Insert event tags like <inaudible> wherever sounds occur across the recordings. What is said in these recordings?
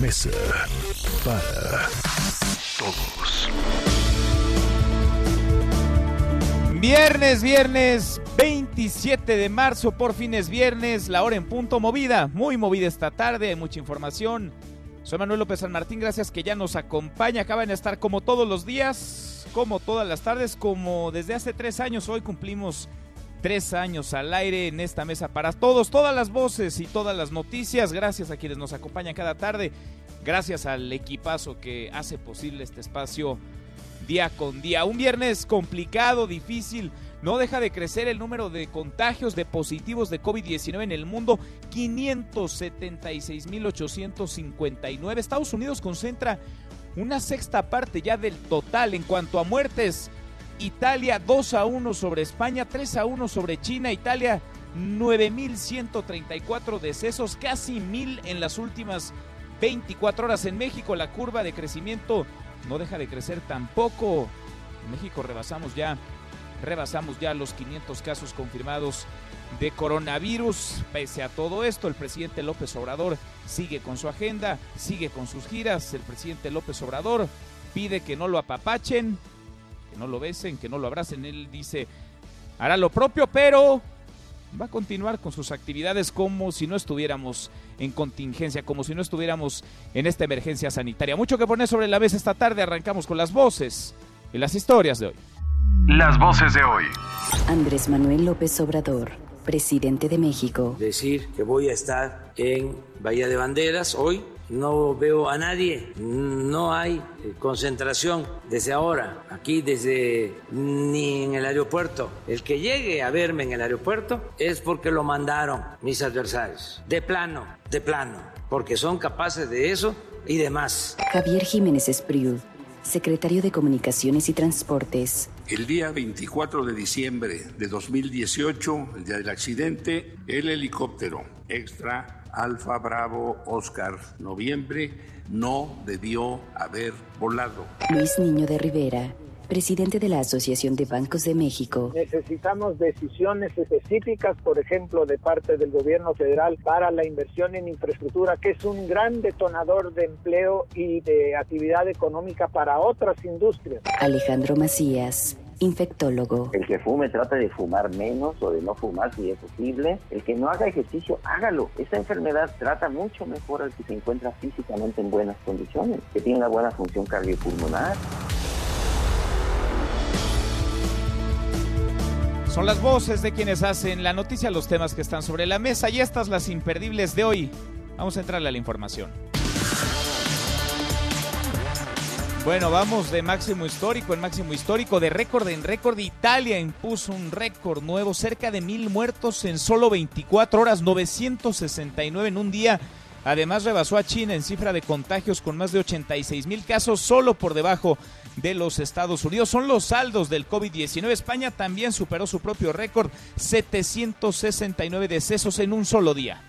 Mesa para Todos. Viernes, viernes 27 de marzo, por fin es viernes, la hora en punto movida, muy movida esta tarde, mucha información. Soy Manuel López San Martín, gracias que ya nos acompaña, acaban de estar como todos los días, como todas las tardes, como desde hace tres años, hoy cumplimos tres años al aire en esta mesa para todos, todas las voces y todas las noticias, gracias a quienes nos acompañan cada tarde, gracias al equipazo que hace posible este espacio día con día. Un viernes complicado, difícil. No deja de crecer el número de contagios de positivos de COVID-19 en el mundo. 576.859. Estados Unidos concentra una sexta parte ya del total en cuanto a muertes. Italia 2 a 1 sobre España, 3 a 1 sobre China. Italia 9.134 decesos, casi mil en las últimas 24 horas. En México la curva de crecimiento no deja de crecer tampoco. En México rebasamos ya, rebasamos ya los 500 casos confirmados de coronavirus. Pese a todo esto, el presidente López Obrador sigue con su agenda, sigue con sus giras. El presidente López Obrador pide que no lo apapachen, que no lo besen, que no lo abracen. Él dice, hará lo propio, pero va a continuar con sus actividades como si no estuviéramos en contingencia, como si no estuviéramos en esta emergencia sanitaria. Mucho que poner sobre la mesa esta tarde. Arrancamos con las voces y las historias de hoy. Las voces de hoy. Andrés Manuel López Obrador, presidente de México. decir que voy a estar en Bahía de Banderas hoy. No veo a nadie, no hay eh, concentración desde ahora, aquí desde ni en el aeropuerto. El que llegue a verme en el aeropuerto es porque lo mandaron mis adversarios, de plano, de plano, porque son capaces de eso y de más. Javier Jiménez Espriu, secretario de Comunicaciones y Transportes. El día 24 de diciembre de 2018, el día del accidente, el helicóptero extra Alfa Bravo Oscar Noviembre no debió haber volado. Luis Niño de Rivera, presidente de la Asociación de Bancos de México. Necesitamos decisiones específicas, por ejemplo, de parte del gobierno federal para la inversión en infraestructura, que es un gran detonador de empleo y de actividad económica para otras industrias. Alejandro Macías, infectólogo. El que fume trata de fumar menos o de no fumar si es posible. El que no haga ejercicio, hágalo. Esta enfermedad trata mucho mejor al que se encuentra físicamente en buenas condiciones, que tiene una buena función cardiopulmonar. Son las voces de quienes hacen la noticia, los temas que están sobre la mesa y estas las imperdibles de hoy. Vamos a entrarle a la información. Bueno, vamos de máximo histórico en máximo histórico, de récord en récord. Italia impuso un récord nuevo, cerca de mil muertos en solo 24 horas, 969 en un día. Además rebasó a China en cifra de contagios con más de 86 mil casos, solo por debajo de los Estados Unidos. Son los saldos del COVID-19. España también superó su propio récord, 769 decesos en un solo día.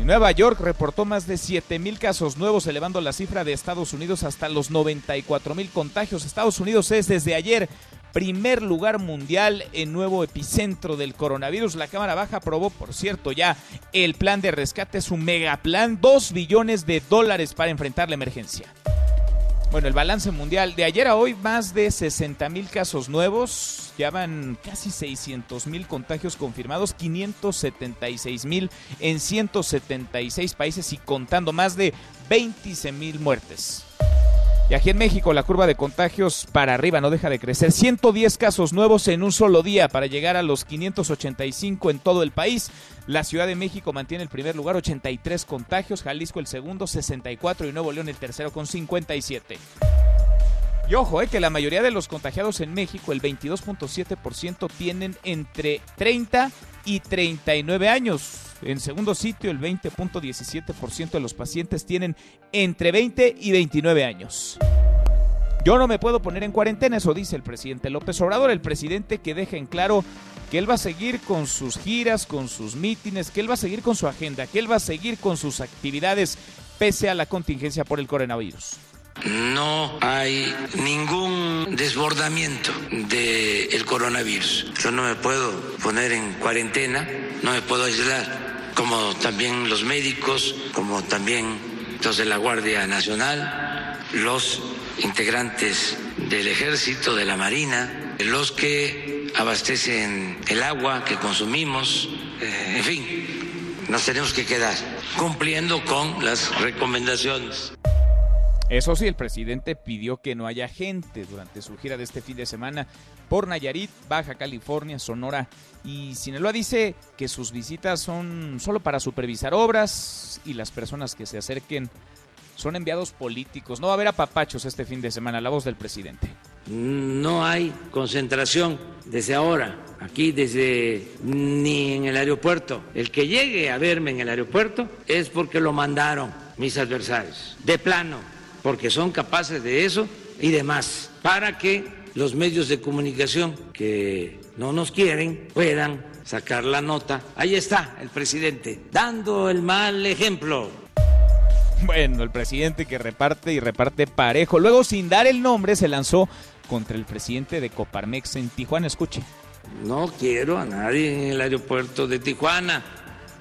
Y Nueva York reportó más de 7 mil casos nuevos, elevando la cifra de Estados Unidos hasta los 94 mil contagios. Estados Unidos es desde ayer primer lugar mundial en nuevo epicentro del coronavirus. La Cámara Baja aprobó, por cierto, ya el plan de rescate, su megaplan, 2 billones de dólares para enfrentar la emergencia. Bueno, el balance mundial de ayer a hoy, más de 60 mil casos nuevos, ya van casi 600 mil contagios confirmados, 576 mil en 176 países y contando más de 26 mil muertes. Y aquí en México la curva de contagios para arriba no deja de crecer. 110 casos nuevos en un solo día para llegar a los 585 en todo el país. La Ciudad de México mantiene el primer lugar, 83 contagios. Jalisco el segundo, 64 y Nuevo León el tercero con 57. Y ojo, eh, que la mayoría de los contagiados en México, el 22.7%, tienen entre 30 y 39 años. En segundo sitio, el 20.17% de los pacientes tienen entre 20 y 29 años. Yo no me puedo poner en cuarentena, eso dice el presidente López Obrador, el presidente que deja en claro que él va a seguir con sus giras, con sus mítines, que él va a seguir con su agenda, que él va a seguir con sus actividades pese a la contingencia por el coronavirus. No hay ningún desbordamiento del coronavirus. Yo no me puedo poner en cuarentena, no me puedo aislar, como también los médicos, como también los de la Guardia Nacional, los integrantes del Ejército, de la Marina, los que abastecen el agua que consumimos, eh, en fin, nos tenemos que quedar cumpliendo con las recomendaciones. Eso sí, el presidente pidió que no haya gente durante su gira de este fin de semana por Nayarit, Baja California, Sonora y Sinaloa. Dice que sus visitas son solo para supervisar obras y las personas que se acerquen son enviados políticos. No va a haber apapachos este fin de semana, la voz del presidente. No hay concentración desde ahora, aquí desde ni en el aeropuerto. El que llegue a verme en el aeropuerto es porque lo mandaron mis adversarios, de plano porque son capaces de eso y demás, para que los medios de comunicación que no nos quieren puedan sacar la nota. Ahí está el presidente, dando el mal ejemplo. Bueno, el presidente que reparte y reparte parejo. Luego, sin dar el nombre, se lanzó contra el presidente de Coparmex en Tijuana. Escuche. No quiero a nadie en el aeropuerto de Tijuana,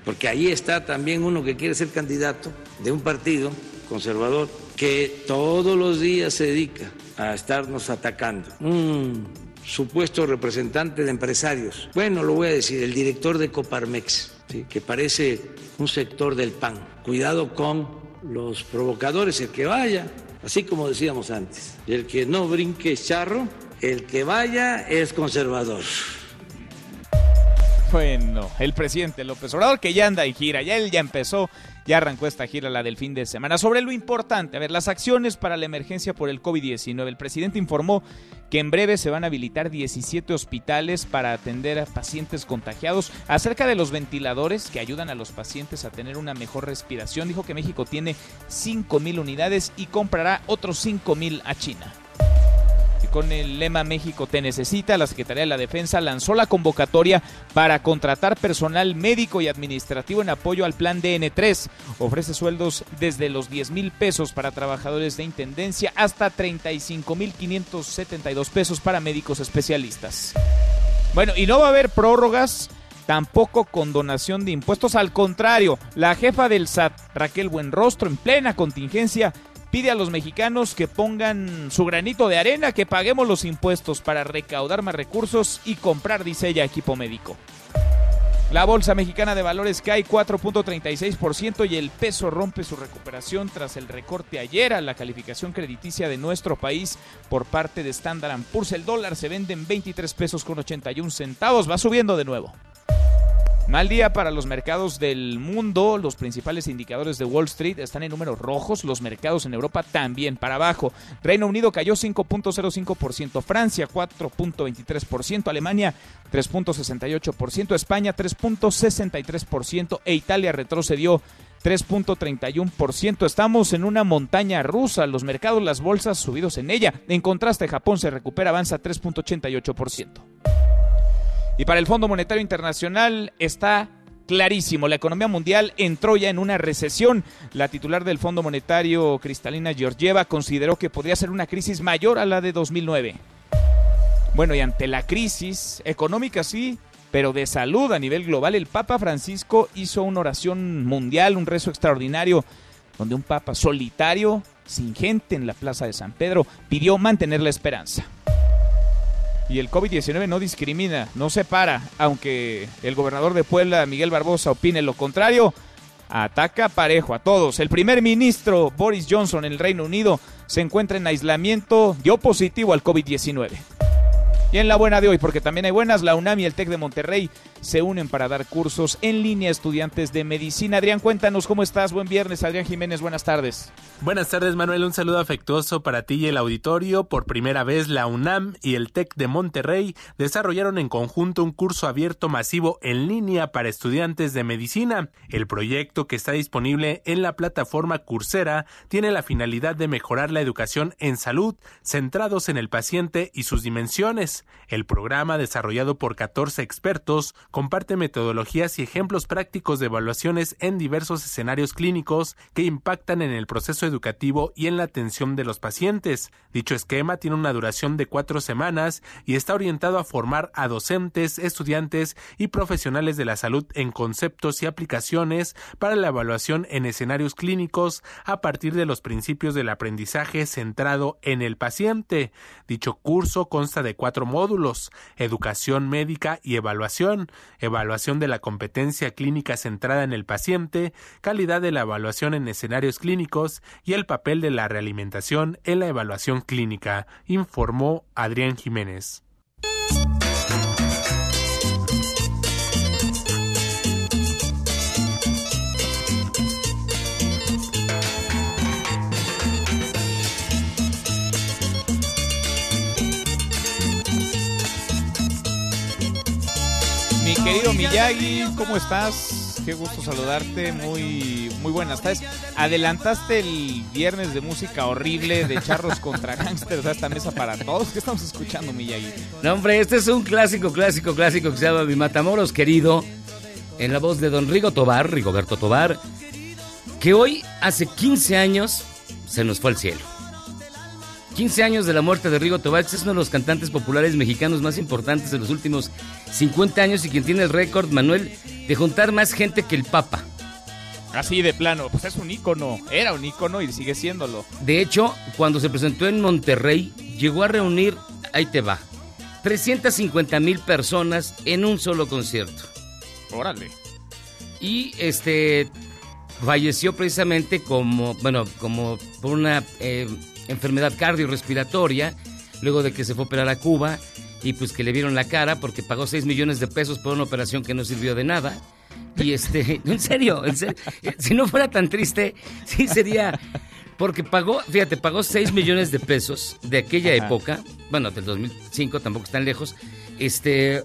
porque ahí está también uno que quiere ser candidato de un partido conservador que todos los días se dedica a estarnos atacando. Un supuesto representante de empresarios, bueno, lo voy a decir, el director de Coparmex, que parece un sector del PAN. Cuidado con los provocadores, el que vaya, así como decíamos antes, el que no brinque charro, el que vaya es conservador. Bueno, el presidente López Obrador que ya anda en gira, ya él ya empezó ya arrancó esta gira, la del fin de semana. Sobre lo importante, a ver, las acciones para la emergencia por el COVID-19. El presidente informó que en breve se van a habilitar 17 hospitales para atender a pacientes contagiados. Acerca de los ventiladores que ayudan a los pacientes a tener una mejor respiración, dijo que México tiene 5 mil unidades y comprará otros 5 mil a China con el lema México te necesita, la Secretaría de la Defensa lanzó la convocatoria para contratar personal médico y administrativo en apoyo al plan DN3. Ofrece sueldos desde los 10 mil pesos para trabajadores de intendencia hasta 35 mil 572 pesos para médicos especialistas. Bueno, y no va a haber prórrogas tampoco con donación de impuestos. Al contrario, la jefa del SAT, Raquel Buenrostro, en plena contingencia, pide a los mexicanos que pongan su granito de arena, que paguemos los impuestos para recaudar más recursos y comprar, dice ella, equipo médico. La Bolsa Mexicana de Valores cae 4.36% y el peso rompe su recuperación tras el recorte ayer a la calificación crediticia de nuestro país por parte de Standard Poor's. El dólar se vende en 23 pesos con 81 centavos, va subiendo de nuevo. Mal día para los mercados del mundo. Los principales indicadores de Wall Street están en números rojos. Los mercados en Europa también para abajo. Reino Unido cayó 5.05%, Francia 4.23%, Alemania 3.68%, España 3.63% e Italia retrocedió 3.31%. Estamos en una montaña rusa. Los mercados, las bolsas subidos en ella. En contraste, Japón se recupera, avanza 3.88%. Y para el Fondo Monetario Internacional está clarísimo. La economía mundial entró ya en una recesión. La titular del Fondo Monetario, Cristalina Georgieva, consideró que podría ser una crisis mayor a la de 2009. Bueno, y ante la crisis económica sí, pero de salud a nivel global, el Papa Francisco hizo una oración mundial, un rezo extraordinario, donde un Papa solitario, sin gente en la Plaza de San Pedro, pidió mantener la esperanza. Y el COVID-19 no discrimina, no separa, aunque el gobernador de Puebla, Miguel Barbosa, opine lo contrario, ataca parejo a todos. El primer ministro Boris Johnson en el Reino Unido se encuentra en aislamiento, dio positivo al COVID-19. Y en la buena de hoy, porque también hay buenas, la UNAM y el TEC de Monterrey se unen para dar cursos en línea a estudiantes de medicina. Adrián, cuéntanos cómo estás. Buen viernes, Adrián Jiménez, buenas tardes. Buenas tardes, Manuel. Un saludo afectuoso para ti y el auditorio. Por primera vez, la UNAM y el TEC de Monterrey desarrollaron en conjunto un curso abierto masivo en línea para estudiantes de medicina. El proyecto, que está disponible en la plataforma Coursera, tiene la finalidad de mejorar la educación en salud, centrados en el paciente y sus dimensiones. El programa, desarrollado por 14 expertos, comparte metodologías y ejemplos prácticos de evaluaciones en diversos escenarios clínicos que impactan en el proceso educativo y en la atención de los pacientes. Dicho esquema tiene una duración de cuatro semanas y está orientado a formar a docentes, estudiantes y profesionales de la salud en conceptos y aplicaciones para la evaluación en escenarios clínicos a partir de los principios del aprendizaje centrado en el paciente. Dicho curso consta de cuatro módulos, educación médica y evaluación, evaluación de la competencia clínica centrada en el paciente, calidad de la evaluación en escenarios clínicos y el papel de la realimentación en la evaluación clínica, informó Adrián Jiménez. Querido Miyagi, ¿cómo estás? Qué gusto saludarte, muy, muy buenas tardes. Adelantaste el viernes de música horrible de charros contra gangsters a esta mesa para todos. ¿Qué estamos escuchando, Miyagi? No, hombre, este es un clásico, clásico, clásico que se llama Mi Matamoros querido, en la voz de don Rigo Tobar, Rigoberto Tobar, que hoy, hace 15 años, se nos fue al cielo. 15 años de la muerte de Rigo Tobar, es uno de los cantantes populares mexicanos más importantes de los últimos 50 años y quien tiene el récord, Manuel, de juntar más gente que el Papa. Así de plano, pues es un ícono, era un ícono y sigue siéndolo. De hecho, cuando se presentó en Monterrey, llegó a reunir, ahí te va, 350 mil personas en un solo concierto. Órale. Y este falleció precisamente como, bueno, como por una eh, enfermedad cardiorrespiratoria, luego de que se fue a operar a Cuba y pues que le vieron la cara porque pagó 6 millones de pesos por una operación que no sirvió de nada. Y este, <laughs> en serio, en serio, si no fuera tan triste, sí sería, porque pagó, fíjate, pagó 6 millones de pesos de aquella Ajá. época, bueno, del 2005, tampoco están lejos, este,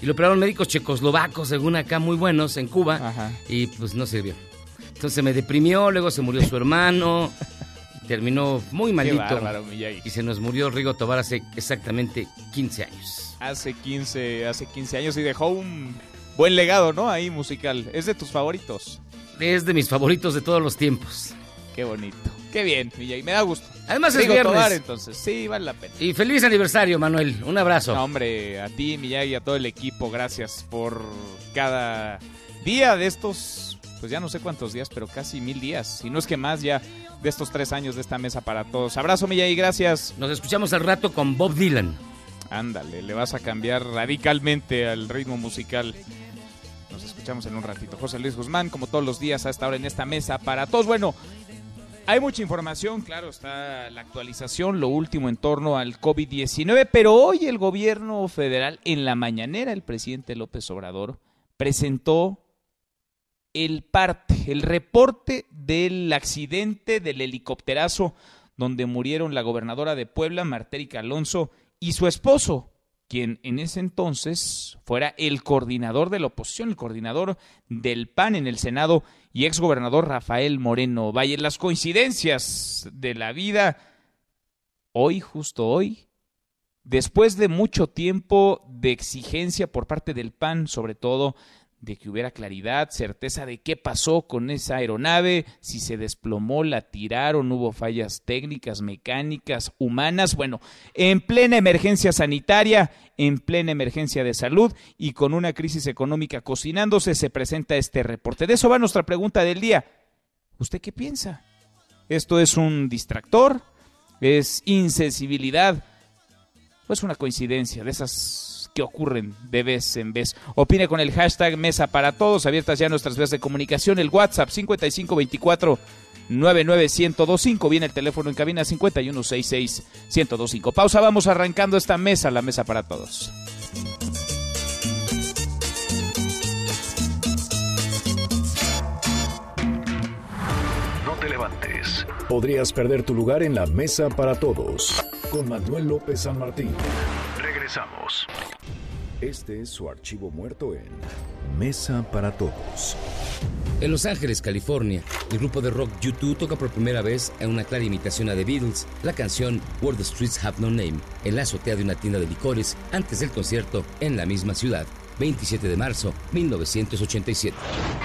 y lo operaron médicos checoslovacos, según acá, muy buenos en Cuba, Ajá. y pues no sirvió. Entonces me deprimió, luego se murió su hermano, terminó muy malito. bárbaro. Y se nos murió Rigo Tobar hace exactamente 15 años. Hace 15, hace 15 años y dejó un buen legado, ¿no? Ahí musical. Es de tus favoritos. Es de mis favoritos de todos los tiempos. Qué bonito. Qué bien, Miyagi. Me da gusto. Además es Rigo viernes. Tobar, entonces. Sí, vale la pena. Y feliz aniversario, Manuel. Un abrazo. No, hombre, a ti, Miyagi, a todo el equipo, gracias por cada día de estos, pues ya no sé cuántos días, pero casi mil días, si no es que más ya de estos tres años de esta mesa para todos. Abrazo, Miyagi, gracias. Nos escuchamos al rato con Bob Dylan. Ándale, le vas a cambiar radicalmente al ritmo musical. Nos escuchamos en un ratito. José Luis Guzmán, como todos los días, hasta ahora en esta mesa para todos. Bueno, hay mucha información, claro, está la actualización, lo último en torno al COVID-19, pero hoy el gobierno federal, en la mañanera, el presidente López Obrador presentó el parte, el reporte del accidente del helicópterazo donde murieron la gobernadora de Puebla, Martérica Alonso, y su esposo, quien en ese entonces fuera el coordinador de la oposición, el coordinador del PAN en el Senado y exgobernador Rafael Moreno Valle. Las coincidencias de la vida, hoy, justo hoy, después de mucho tiempo de exigencia por parte del PAN, sobre todo de que hubiera claridad, certeza de qué pasó con esa aeronave, si se desplomó, la tiraron, hubo fallas técnicas, mecánicas, humanas, bueno, en plena emergencia sanitaria, en plena emergencia de salud y con una crisis económica cocinándose, se presenta este reporte. De eso va nuestra pregunta del día. ¿Usted qué piensa? ¿Esto es un distractor? ¿Es insensibilidad? ¿O es una coincidencia de esas que ocurren de vez en vez. Opine con el hashtag Mesa para Todos, abiertas ya nuestras vías de comunicación, el WhatsApp 5524 99125, viene el teléfono en cabina 5166 1025. Pausa, vamos arrancando esta mesa, la Mesa para Todos. No te levantes. Podrías perder tu lugar en la mesa para todos. Con Manuel López San Martín. Regresamos. Este es su archivo muerto en Mesa para Todos. En Los Ángeles, California, el grupo de rock U2 toca por primera vez en una clara imitación a The Beatles la canción Where the Streets Have No Name en la azotea de una tienda de licores antes del concierto en la misma ciudad. 27 de marzo 1987.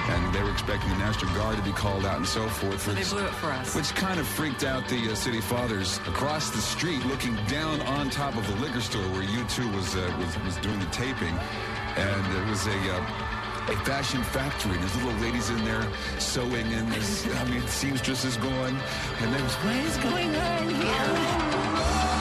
And they were expecting the National Guard to be called out and so forth. So they blew it for us. Which kind of freaked out the uh, city fathers across the street, looking down on top of the liquor store where U2 was uh, was, was doing the taping, and it was a. Uh, a fashion factory. There's little ladies in there sewing, and there's, I mean, seamstress is going, and there was, what is going on here?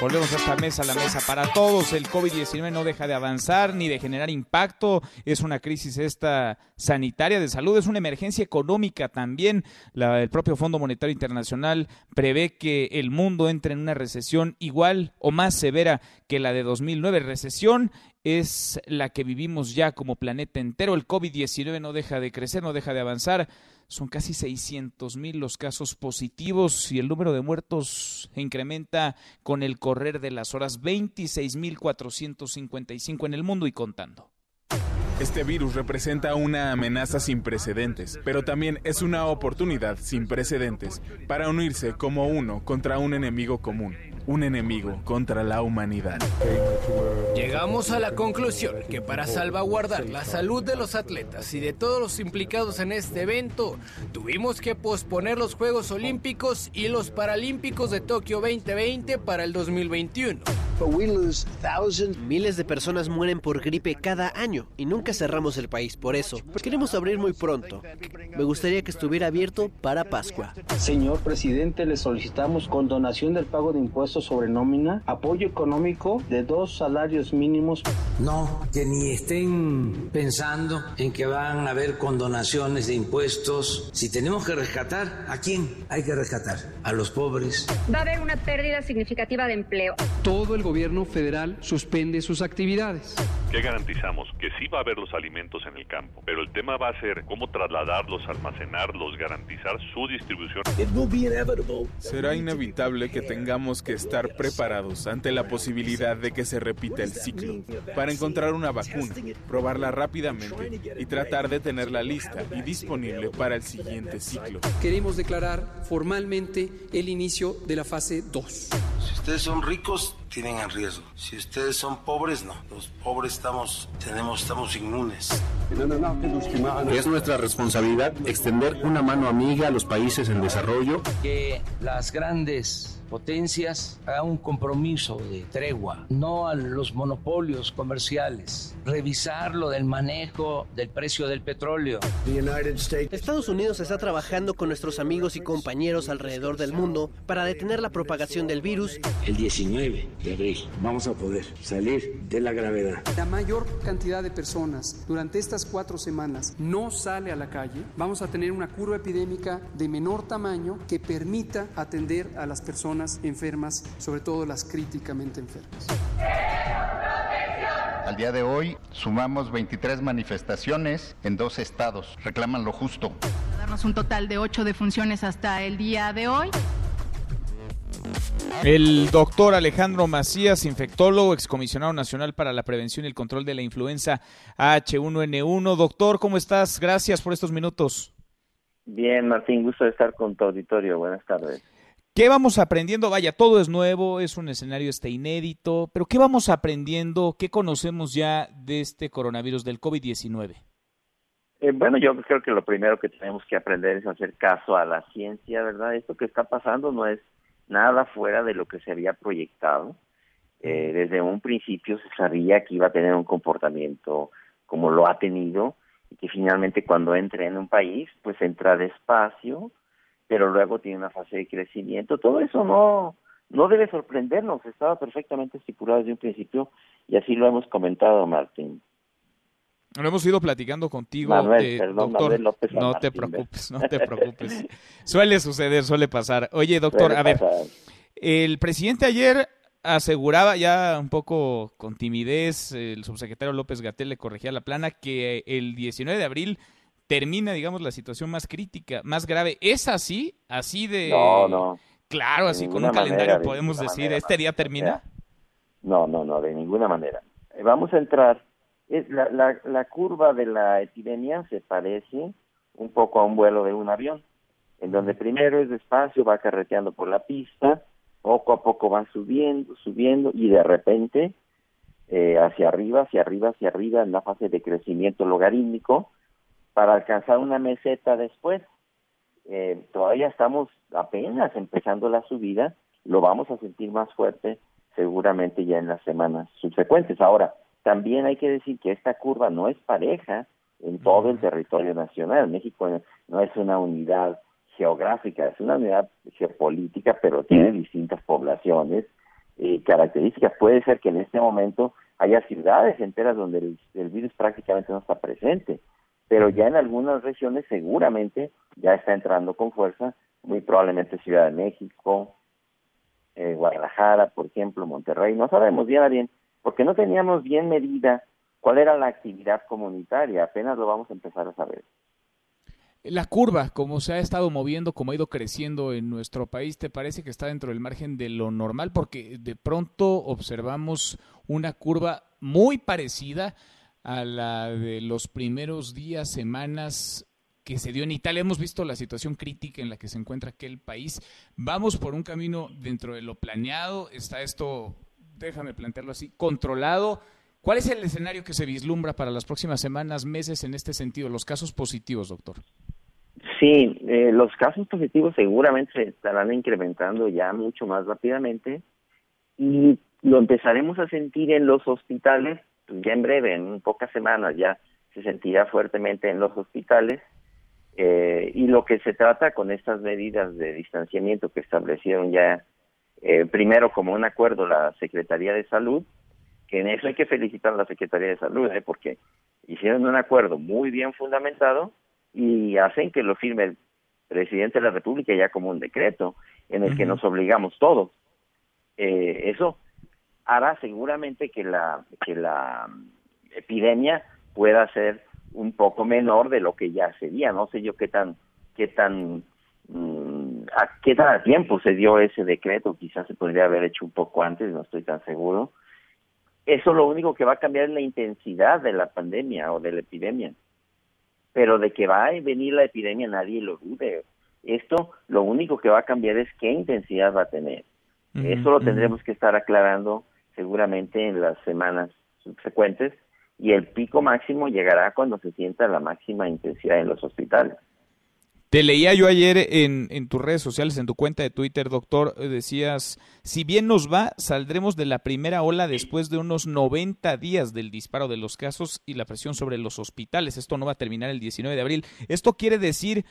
Volvemos a esta mesa, la mesa para todos. El COVID-19 no deja de avanzar ni de generar impacto. Es una crisis esta sanitaria de salud, es una emergencia económica también. La, el propio Fondo Monetario Internacional prevé que el mundo entre en una recesión igual o más severa que la de 2009. Recesión es la que vivimos ya como planeta entero. El COVID-19 no deja de crecer, no deja de avanzar. Son casi 600 mil los casos positivos y el número de muertos incrementa con el correr de las horas 26 mil 455 en el mundo y contando. Este virus representa una amenaza sin precedentes, pero también es una oportunidad sin precedentes para unirse como uno contra un enemigo común, un enemigo contra la humanidad. Llegamos a la conclusión que para salvaguardar la salud de los atletas y de todos los implicados en este evento, tuvimos que posponer los Juegos Olímpicos y los Paralímpicos de Tokio 2020 para el 2021. Miles de personas mueren por gripe cada año y nunca cerramos el país por eso. Queremos abrir muy pronto. Me gustaría que estuviera abierto para Pascua. Señor presidente, le solicitamos condonación del pago de impuestos sobre nómina, apoyo económico de dos salarios mínimos. No, que ni estén pensando en que van a haber condonaciones de impuestos. Si tenemos que rescatar, ¿a quién hay que rescatar? A los pobres. Va a haber una pérdida significativa de empleo. Todo el gobierno federal suspende sus actividades. ¿Qué garantizamos? Que sí va a haber los alimentos en el campo, pero el tema va a ser cómo trasladarlos, almacenarlos, garantizar su distribución. Será inevitable que tengamos que estar preparados ante la posibilidad de que se repita el ciclo, para encontrar una vacuna, probarla rápidamente y tratar de tenerla lista y disponible para el siguiente ciclo. Queremos declarar formalmente el inicio de la fase 2. Si ustedes son ricos, tienen en riesgo. Si ustedes son pobres, no. Los pobres estamos, tenemos, estamos inmunes. Es nuestra responsabilidad extender una mano amiga a los países en desarrollo. Que las grandes potencias hagan un compromiso de tregua, no a los monopolios comerciales, revisar lo del manejo del precio del petróleo. Estados Unidos está trabajando con nuestros amigos y compañeros alrededor del mundo para detener la propagación del virus. El 19 de abril vamos a poder salir de la gravedad. La mayor cantidad de personas durante estas cuatro semanas no sale a la calle. Vamos a tener una curva epidémica de menor tamaño que permita atender a las personas enfermas, sobre todo las críticamente enfermas. Al día de hoy sumamos 23 manifestaciones en dos estados. Reclaman lo justo. Darnos un total de 8 defunciones hasta el día de hoy. El doctor Alejandro Macías, infectólogo, excomisionado nacional para la prevención y el control de la influenza H1N1. Doctor, ¿cómo estás? Gracias por estos minutos. Bien, Martín, gusto de estar con tu auditorio. Buenas tardes. ¿Qué vamos aprendiendo? Vaya, todo es nuevo, es un escenario este inédito, pero ¿qué vamos aprendiendo? ¿Qué conocemos ya de este coronavirus del COVID-19? Eh, bueno, yo creo que lo primero que tenemos que aprender es hacer caso a la ciencia, ¿verdad? Esto que está pasando no es nada fuera de lo que se había proyectado. Eh, desde un principio se sabía que iba a tener un comportamiento como lo ha tenido y que finalmente cuando entre en un país, pues entra despacio, pero luego tiene una fase de crecimiento. Todo eso no, no debe sorprendernos, estaba perfectamente estipulado desde un principio y así lo hemos comentado, Martín. Lo hemos ido platicando contigo, Manuel, eh, perdón, doctor. López no te preocupes, no te <laughs> preocupes. suele suceder, suele pasar. Oye, doctor, Suele a ver, pasar. el presidente ayer aseguraba ya un poco con timidez, el subsecretario López Gatel le corregía la plana, que el 19 de abril termina, digamos, la situación más crítica, más grave. ¿Es así? ¿Así de...? No, no. Claro, así con un calendario podemos decir, ¿este día termina? No, no, no, de ninguna manera. Eh, vamos a entrar, es la, la, la curva de la epidemia se parece un poco a un vuelo de un avión, en donde primero es despacio, va carreteando por la pista, poco a poco va subiendo, subiendo y de repente eh, hacia arriba, hacia arriba, hacia arriba en la fase de crecimiento logarítmico para alcanzar una meseta después. Eh, todavía estamos apenas empezando la subida, lo vamos a sentir más fuerte seguramente ya en las semanas subsecuentes. Ahora, también hay que decir que esta curva no es pareja en todo el territorio nacional. México no es una unidad geográfica, es una unidad geopolítica, pero tiene distintas poblaciones y características. Puede ser que en este momento haya ciudades enteras donde el, virus prácticamente no está presente, pero ya en algunas regiones seguramente ya está entrando con fuerza, muy probablemente Ciudad de México, eh, Guadalajara, por ejemplo, Monterrey, no sabemos bien bien, porque no teníamos bien medida cuál era la actividad comunitaria, apenas lo vamos a empezar a saber. La curva, como se ha estado moviendo, como ha ido creciendo en nuestro país, ¿te parece que está dentro del margen de lo normal? Porque de pronto observamos una curva muy parecida a la de los primeros días, semanas que se dio en Italia. Hemos visto la situación crítica en la que se encuentra aquel país. Vamos por un camino dentro de lo planeado. Está esto, déjame plantearlo así, controlado. ¿Cuál es el escenario que se vislumbra para las próximas semanas, meses en este sentido? Los casos positivos, doctor. Sí, eh, los casos positivos seguramente se estarán incrementando ya mucho más rápidamente y lo empezaremos a sentir en los hospitales pues, ya en breve, en pocas semanas ya se sentirá fuertemente en los hospitales eh, y lo que se trata con estas medidas de distanciamiento que establecieron ya eh, primero como un acuerdo la Secretaría de Salud, que en eso hay que felicitar a la Secretaría de Salud, porque hicieron un acuerdo muy bien fundamentado y hacen que lo firme el presidente de la República ya como un decreto en el que nos obligamos todos. Eh, eso hará seguramente que la que la epidemia pueda ser un poco menor de lo que ya sería. No sé yo qué tan qué tan mm, a qué tan tiempo se dio ese decreto. Quizás se podría haber hecho un poco antes. No estoy tan seguro. Eso lo único que va a cambiar es la intensidad de la pandemia o de la epidemia pero de que va a venir la epidemia nadie lo dude. Esto lo único que va a cambiar es qué intensidad va a tener. Eso lo tendremos que estar aclarando seguramente en las semanas subsecuentes y el pico máximo llegará cuando se sienta la máxima intensidad en los hospitales. Te leía yo ayer en, en, tus redes sociales, en tu cuenta de Twitter, doctor, decías, si bien nos va, saldremos de la primera ola después de unos 90 días del disparo de los casos y la presión sobre los hospitales. Esto no va a terminar el 19 de abril. Esto quiere decir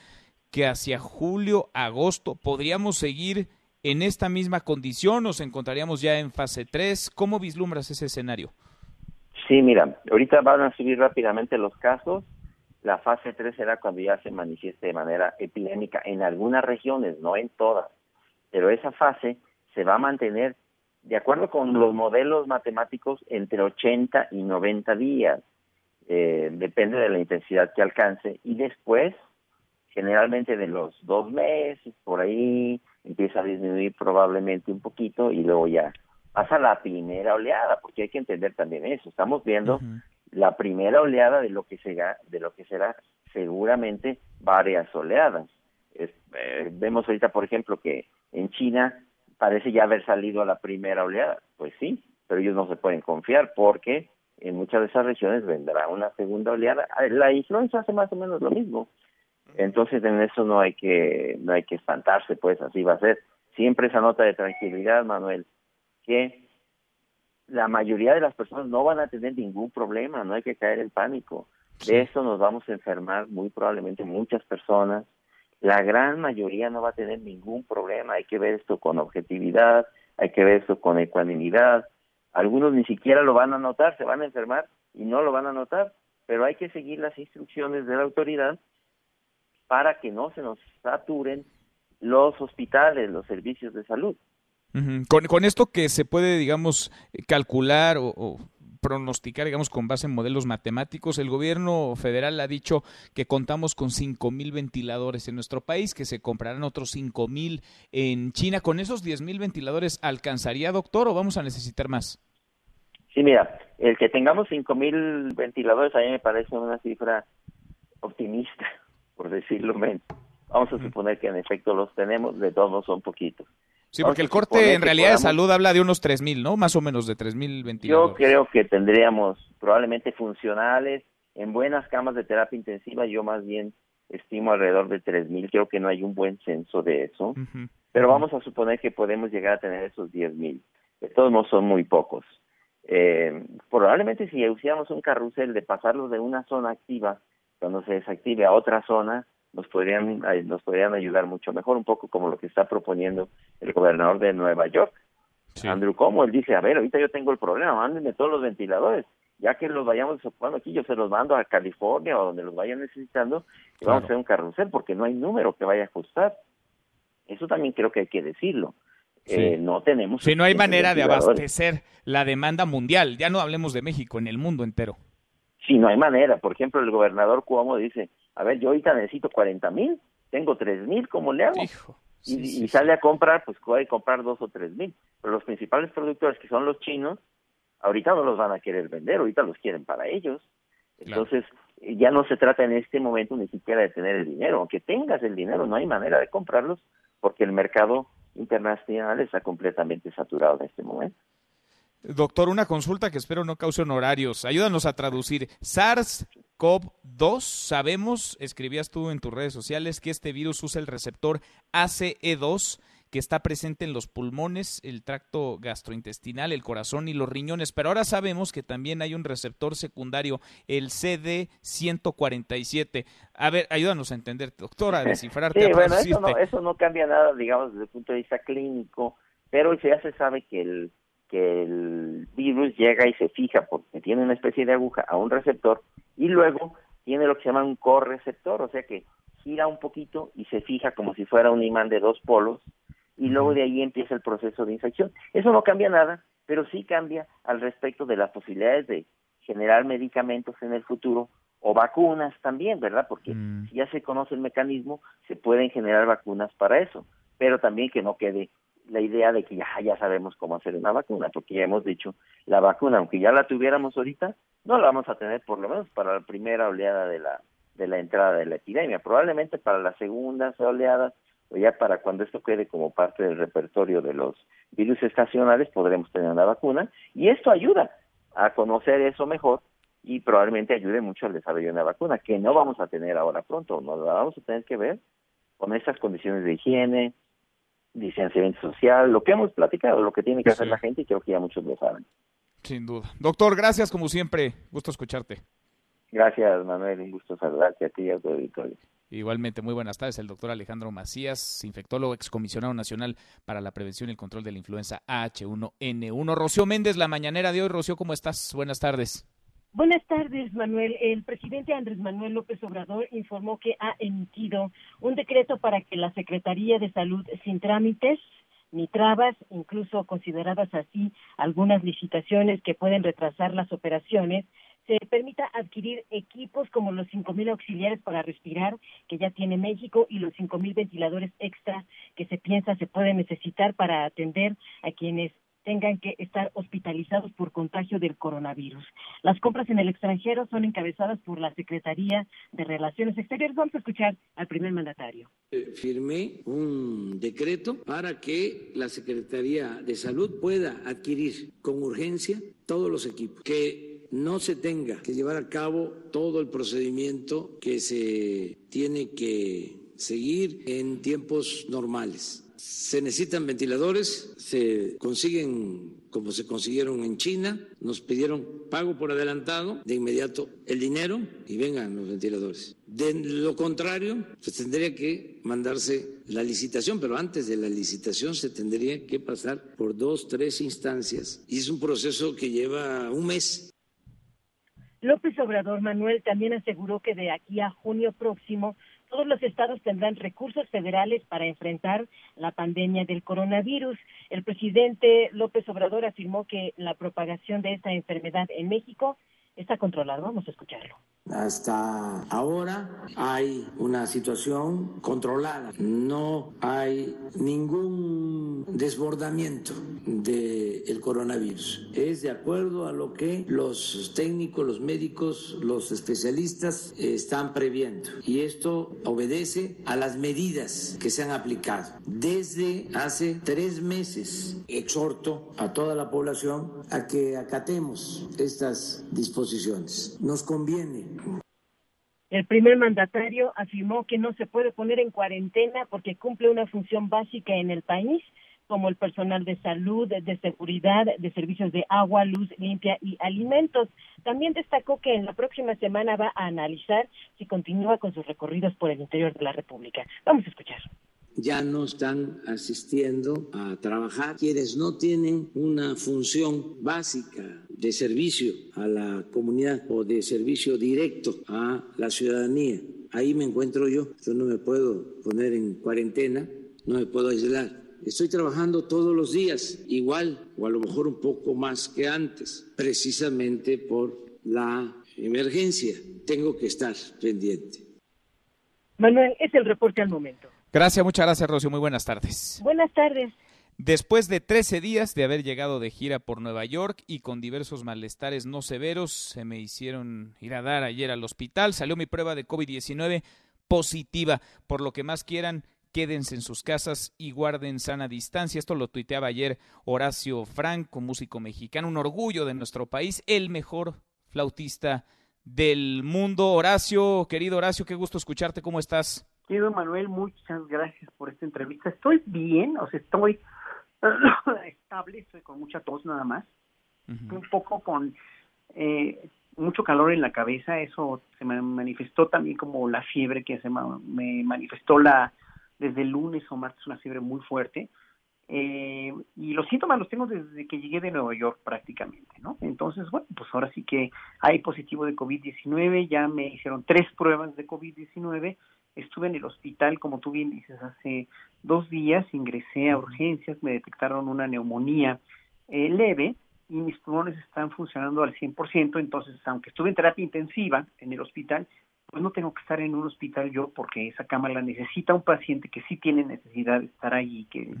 que hacia julio, agosto, podríamos seguir en esta misma condición, nos encontraríamos ya en fase 3. ¿Cómo vislumbras ese escenario? Sí, mira, ahorita van a subir rápidamente los casos la fase 3 será cuando ya se manifieste de manera epidémica en algunas regiones, no en todas. Pero esa fase se va a mantener, de acuerdo con los modelos matemáticos, entre 80 y 90 días. Eh, depende de la intensidad que alcance. Y después, generalmente de los dos meses, por ahí, empieza a disminuir probablemente un poquito y luego ya pasa la primera oleada, porque hay que entender también eso. Estamos viendo la primera oleada de lo que será, de lo que será seguramente varias oleadas. Eh, vemos ahorita, por ejemplo, que en China parece ya haber salido a la primera oleada. Pues sí, pero ellos no se pueden confiar porque en muchas de esas regiones vendrá una segunda oleada. Ah, la influenza hace más o menos lo mismo. Entonces en eso no hay que no hay que espantarse, pues así va a ser. Siempre esa nota de tranquilidad, Manuel, que la mayoría de las personas no van a tener ningún problema, no hay que caer en pánico. De eso nos vamos a enfermar muy probablemente muchas personas. La gran mayoría no va a tener ningún problema, hay que ver esto con objetividad, hay que ver esto con ecuanimidad. Algunos ni siquiera lo van a notar, se van a enfermar y no lo van a notar, pero hay que seguir las instrucciones de la autoridad para que no se nos saturen los hospitales, los servicios de salud. con, con, esto que se puede, digamos, calcular o, pronosticar, digamos, con base en modelos matemáticos, el gobierno federal ha dicho que contamos con cinco mil ventiladores en nuestro país, que se comprarán otros cinco mil en China. ¿Con esos diez mil ventiladores alcanzaría, doctor, o vamos a necesitar más? Sí, mira, el que tengamos cinco mil ventiladores a mí me parece una cifra optimista, por decirlo menos. Vamos a suponer que en efecto los tenemos, de todos son poquitos. Sí, porque el corte en realidad de salud habla de unos 3.000, ¿no? Más o menos de 3.000 ventiladores. Yo creo que tendríamos probablemente funcionales en buenas camas de terapia intensiva. Yo más bien estimo alrededor de 3.000. Creo que no hay un buen censo de eso. Pero vamos a suponer que podemos llegar a tener esos 10.000. De todos modos son muy pocos. Eh, probablemente si usáramos un carrusel de pasarlo de una zona activa cuando se desactive a otra zona, nos podrían, nos podrían ayudar mucho mejor, un poco como lo que está proponiendo el gobernador de Nueva York, Andrew Cuomo. Él dice, a ver, ahorita yo tengo el problema, mándenme todos los ventiladores, ya que los vayamos desocupando aquí, yo se los mando a California o donde los vayan necesitando y vamos a hacer un carrusel porque no hay número que vaya a ajustar. Eso también creo que hay que decirlo. Eh, no tenemos. Si no hay manera de abastecer la demanda mundial, ya no hablemos de México, en el mundo entero. Sí, no hay manera. Por ejemplo, el gobernador Cuomo dice, a ver, yo ahorita necesito 40 mil, tengo 3 mil, ¿cómo le hago? y, sale a comprar, pues puede comprar dos o tres mil. Pero los principales productores, que son los chinos, ahorita no los van a querer vender, ahorita los quieren para ellos. Entonces, ya no se trata en este momento ni siquiera de tener el dinero. Aunque tengas el dinero, no hay manera de comprarlos porque el mercado internacional está completamente saturado en este momento. Doctor, una consulta que espero no cause honorarios. Ayúdanos a traducir. SARS-CoV-2, sabemos, escribías tú en tus redes sociales, que este virus usa el receptor ACE2 que está presente en los pulmones, el tracto gastrointestinal, el corazón y los riñones, pero ahora sabemos que también hay un receptor secundario, el CD147. A ver, ayúdanos a entender, doctora, a descifrarte. <laughs> sí, bueno, eso no, eso no cambia nada, digamos, desde el punto de vista clínico, pero ya se sabe que el que el virus llega y se fija porque tiene una especie de aguja a un receptor y luego tiene lo que se llama un correceptor, o sea que gira un poquito y se fija como si fuera un imán de dos polos y luego de ahí empieza el proceso de infección. Eso no cambia nada, pero sí cambia al respecto de las posibilidades de generar medicamentos en el futuro o vacunas también, ¿verdad? Porque si ya se conoce el mecanismo, se pueden generar vacunas para eso, pero también que no quede la idea de que ya, ya sabemos cómo hacer una vacuna, porque ya hemos dicho, la vacuna, aunque ya la tuviéramos ahorita, no la vamos a tener por lo menos para la primera oleada de la, de la entrada de la epidemia, probablemente para la segunda oleada o ya para cuando esto quede como parte del repertorio de los virus estacionales podremos tener una vacuna. Y esto ayuda a conocer eso mejor y probablemente ayude mucho al desarrollo de una vacuna que no vamos a tener ahora pronto, no la vamos a tener que ver con esas condiciones de higiene, distanciamiento social, lo que hemos platicado, lo que tiene que hacer la gente y creo que ya muchos lo saben. Sin duda. Doctor, gracias como siempre. Gusto escucharte. Gracias, Manuel. Un gusto saludarte a ti y a tu auditorio. Igualmente, muy buenas tardes. El doctor Alejandro Macías, infectólogo, excomisionado nacional para la prevención y el control de la influenza H1N1. Rocío Méndez, la mañanera de hoy. Rocío, ¿cómo estás? Buenas tardes. Buenas tardes, Manuel. El presidente Andrés Manuel López Obrador informó que ha emitido un decreto para que la Secretaría de Salud, sin trámites ni trabas, incluso consideradas así algunas licitaciones que pueden retrasar las operaciones, se permita adquirir equipos como los 5.000 auxiliares para respirar que ya tiene México y los 5.000 ventiladores extra que se piensa se pueden necesitar para atender a quienes tengan que estar hospitalizados por contagio del coronavirus. Las compras en el extranjero son encabezadas por la Secretaría de Relaciones Exteriores. Vamos a escuchar al primer mandatario. Eh, firmé un decreto para que la Secretaría de Salud pueda adquirir con urgencia todos los equipos, que no se tenga que llevar a cabo todo el procedimiento que se tiene que seguir en tiempos normales se necesitan ventiladores, se consiguen como se consiguieron en China, nos pidieron pago por adelantado, de inmediato el dinero y vengan los ventiladores. De lo contrario, se tendría que mandarse la licitación, pero antes de la licitación se tendría que pasar por dos, tres instancias y es un proceso que lleva un mes. López Obrador Manuel también aseguró que de aquí a junio próximo todos los estados tendrán recursos federales para enfrentar la pandemia del coronavirus. El presidente López Obrador afirmó que la propagación de esta enfermedad en México está controlado. Vamos a escucharlo. Hasta ahora hay una situación controlada, no hay ningún desbordamiento del coronavirus. Es de acuerdo a lo que los técnicos, los médicos, los especialistas están previendo. Y esto obedece a las medidas que se han aplicado desde hace tres meses. Exhorto a toda la población a que acatemos estas disposiciones. Nos conviene el primer mandatario afirmó que no se puede poner en cuarentena porque cumple una función básica en el país, como el personal de salud, de seguridad, de servicios de agua, luz limpia y alimentos. También destacó que en la próxima semana va a analizar si continúa con sus recorridos por el interior de la República. Vamos a escuchar ya no están asistiendo a trabajar, quienes no tienen una función básica de servicio a la comunidad o de servicio directo a la ciudadanía. Ahí me encuentro yo, yo no me puedo poner en cuarentena, no me puedo aislar. Estoy trabajando todos los días, igual o a lo mejor un poco más que antes, precisamente por la emergencia. Tengo que estar pendiente. Manuel, es el reporte al momento. Gracias, muchas gracias, Rocío. Muy buenas tardes. Buenas tardes. Después de 13 días de haber llegado de gira por Nueva York y con diversos malestares no severos, se me hicieron ir a dar ayer al hospital. Salió mi prueba de COVID-19 positiva. Por lo que más quieran, quédense en sus casas y guarden sana distancia. Esto lo tuiteaba ayer Horacio Franco, músico mexicano, un orgullo de nuestro país, el mejor flautista del mundo. Horacio, querido Horacio, qué gusto escucharte. ¿Cómo estás? Querido Manuel, muchas gracias por esta entrevista. Estoy bien, o sea, estoy <clears throat> estable, estoy con mucha tos nada más, un poco con eh, mucho calor en la cabeza, eso se me manifestó también como la fiebre que se me manifestó la desde el lunes o martes, una fiebre muy fuerte. Eh, y los síntomas los tengo desde que llegué de Nueva York prácticamente, ¿no? Entonces, bueno, pues ahora sí que hay positivo de COVID-19, ya me hicieron tres pruebas de COVID-19, Estuve en el hospital, como tú bien dices, hace dos días, ingresé a urgencias, me detectaron una neumonía eh, leve y mis pulmones están funcionando al 100%, entonces aunque estuve en terapia intensiva en el hospital, pues no tengo que estar en un hospital yo porque esa cama la necesita un paciente que sí tiene necesidad de estar ahí, que,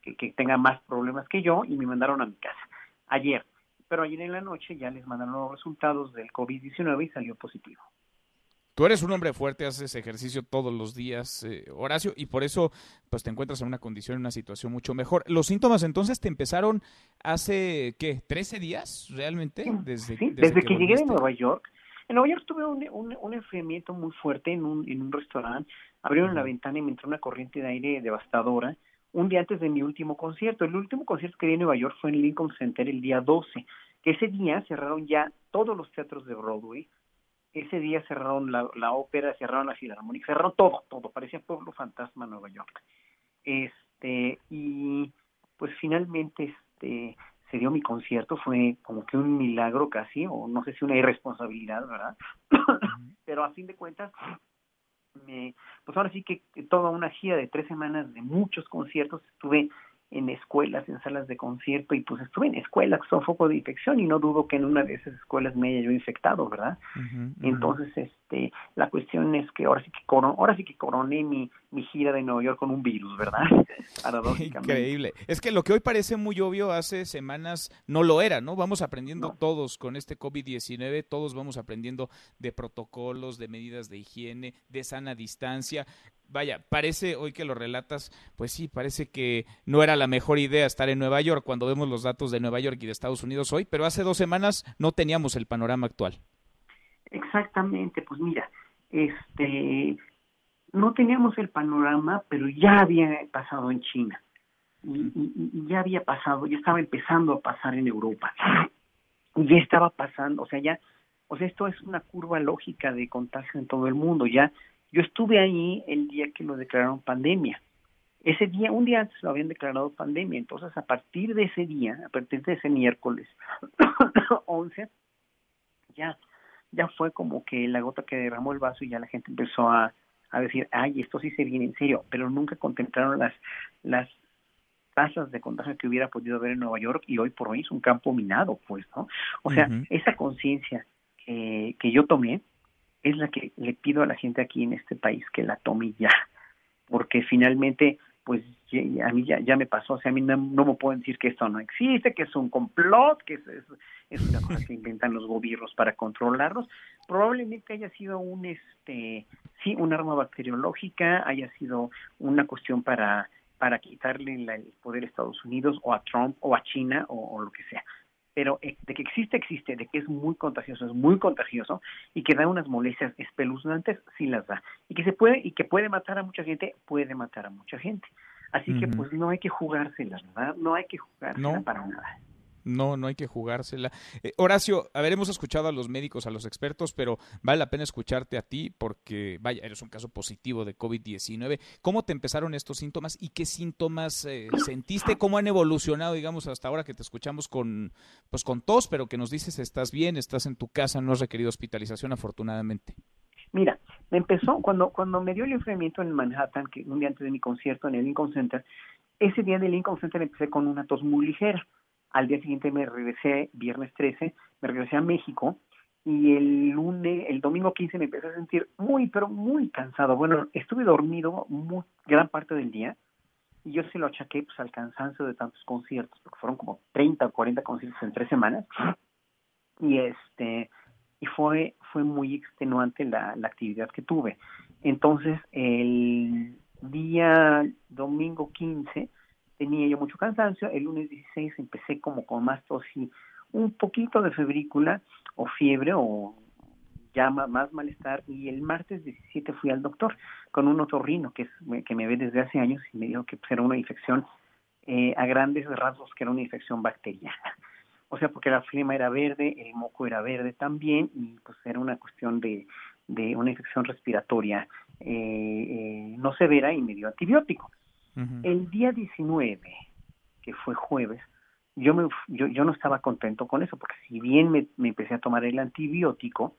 que, que tenga más problemas que yo y me mandaron a mi casa ayer. Pero ayer en la noche ya les mandaron los resultados del COVID-19 y salió positivo. Tú eres un hombre fuerte, haces ejercicio todos los días, eh, Horacio, y por eso pues te encuentras en una condición, en una situación mucho mejor. ¿Los síntomas entonces te empezaron hace, qué, 13 días realmente? Desde, desde, que, llegué de Nueva York. En Nueva York tuve un, un, enfriamiento muy fuerte en un, en un restaurante. Abrieron la ventana y me entró una corriente de aire devastadora un día antes de mi último concierto. El último concierto que di en Nueva York fue en Lincoln Center el día 12, que ese día cerraron ya todos los teatros de Broadway ese día cerraron la, la ópera, cerraron la filarmónica, cerraron todo, todo, parecía pueblo fantasma Nueva York. Este, y pues finalmente este se dio mi concierto, fue como que un milagro casi, o no sé si una irresponsabilidad, ¿verdad? <coughs> Pero a fin de cuentas, me, pues ahora sí que toda una gira de tres semanas de muchos conciertos, estuve en escuelas, en salas de concierto, y pues estuve en escuelas que son foco de infección y no dudo que en una de esas escuelas me haya yo infectado, ¿verdad? Entonces, este, la cuestión es que ahora sí que, ahora sí que coroné mi, mi gira de Nueva York con un virus, ¿verdad? <laughs> Increíble. Es que lo que hoy parece muy obvio, hace semanas no lo era, ¿no? Vamos aprendiendo todos con este COVID-19, todos vamos aprendiendo de protocolos, de medidas de higiene, de sana distancia vaya, parece, hoy que lo relatas, pues sí, parece que no era la mejor idea estar en Nueva York cuando vemos los datos de Nueva York y de Estados Unidos hoy, pero hace dos semanas no teníamos el panorama actual. Exactamente, pues mira, este, no teníamos el panorama, pero ya había pasado en China. Y, ya había pasado, ya estaba empezando a pasar en Europa. Ya estaba pasando, o sea, ya, o sea, esto es una curva lógica de contagio en todo el mundo. Ya yo estuve ahí el día que lo declararon pandemia. Ese día, un día antes lo habían declarado pandemia, entonces a partir de ese día, a partir de ese miércoles <coughs> 11, ya, ya fue como que la gota que derramó el vaso y ya la gente empezó a, a decir, ay, esto sí se viene en serio, pero nunca contemplaron las, las tasas de contagio que hubiera podido haber en Nueva York y hoy por hoy es un campo minado, pues, ¿no? O sea, esa conciencia que, que yo tomé es la que le pido a la gente aquí en este país que la tome ya, porque finalmente, pues, a mí ya, ya me pasó, o sea, a mí no, me pueden decir que esto no existe, que es un complot, que es, es, una cosa que inventan los gobiernos para controlarlos, probablemente haya sido un, este, sí, un arma bacteriológica, haya sido una cuestión para para quitarle el poder a Estados Unidos o a Trump o a China o, lo que sea. Pero eh, de que existe, existe, de que es muy contagioso, es muy contagioso y que da unas molestias espeluznantes, sí las da. Y que se puede, y que puede matar a mucha gente, puede matar a mucha gente. Así que pues no hay que jugárselas, ¿verdad? No hay que jugársela para nada. No, no hay que jugársela. Eh, Horacio, a ver, hemos escuchado a los médicos, a los expertos, pero vale la pena escucharte a ti porque, vaya, eres un caso positivo de COVID-19. ¿Cómo te empezaron estos síntomas y qué síntomas eh, sentiste? ¿Cómo han evolucionado, digamos, hasta ahora que te escuchamos con, pues, con tos, pero que nos dices estás bien, estás en tu casa, no has requerido hospitalización, afortunadamente? Mira, me empezó cuando, cuando me dio el enfriamiento en Manhattan, que un día antes de mi concierto en el Lincoln Center, ese día en el Lincoln Center empecé con una tos muy ligera al día siguiente me regresé, viernes 13, me regresé a México y el lunes, el domingo 15 me empecé a sentir muy, pero muy cansado. Bueno, estuve dormido muy, gran parte del día y yo se lo achaqué pues, al cansancio de tantos conciertos, porque fueron como 30 o 40 conciertos en tres semanas. Y este y fue fue muy extenuante la, la actividad que tuve. Entonces, el día domingo 15 tenía yo mucho cansancio, el lunes 16 empecé como con más tos y un poquito de febrícula o fiebre o llama más malestar y el martes 17 fui al doctor con un otorrino que, es, que me ve desde hace años y me dijo que pues, era una infección eh, a grandes rasgos que era una infección bacteriana. O sea, porque la flema era verde, el moco era verde también y pues era una cuestión de, de una infección respiratoria eh, eh, no severa y me dio antibiótico. El día 19, que fue jueves, yo, me, yo, yo no estaba contento con eso, porque si bien me, empecé a tomar el antibiótico,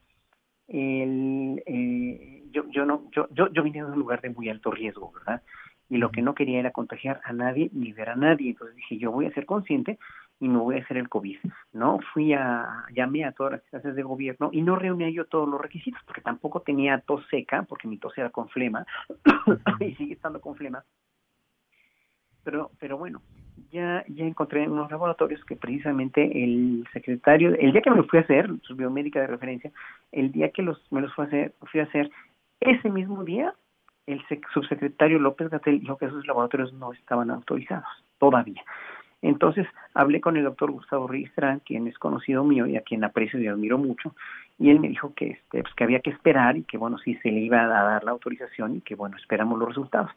el, eh, yo, yo, no, yo, yo, yo vine de un lugar de muy alto riesgo, ¿verdad? Y lo que no quería era contagiar a nadie ni ver a nadie. Entonces dije, yo voy a ser consciente y me voy a hacer el COVID, ¿no? Fui a, llamé a todas las clases de gobierno y no reunía yo todos los requisitos, porque tampoco tenía tos seca, porque mi tos era con flema, <coughs> y sigue estando con flema pero, pero bueno, ya, ya encontré en unos laboratorios que precisamente el secretario, el día que me lo fui a hacer, su biomédica de referencia, el día que los, me los fui a hacer, fui a hacer, ese mismo día, el subsecretario López Gatel dijo que esos laboratorios no estaban autorizados, todavía. Entonces hablé con el doctor Gustavo Ristrán, quien es conocido mío y a quien aprecio y admiro mucho, y él me dijo que, este, pues, que había que esperar y que bueno, sí se le iba a dar la autorización y que bueno, esperamos los resultados.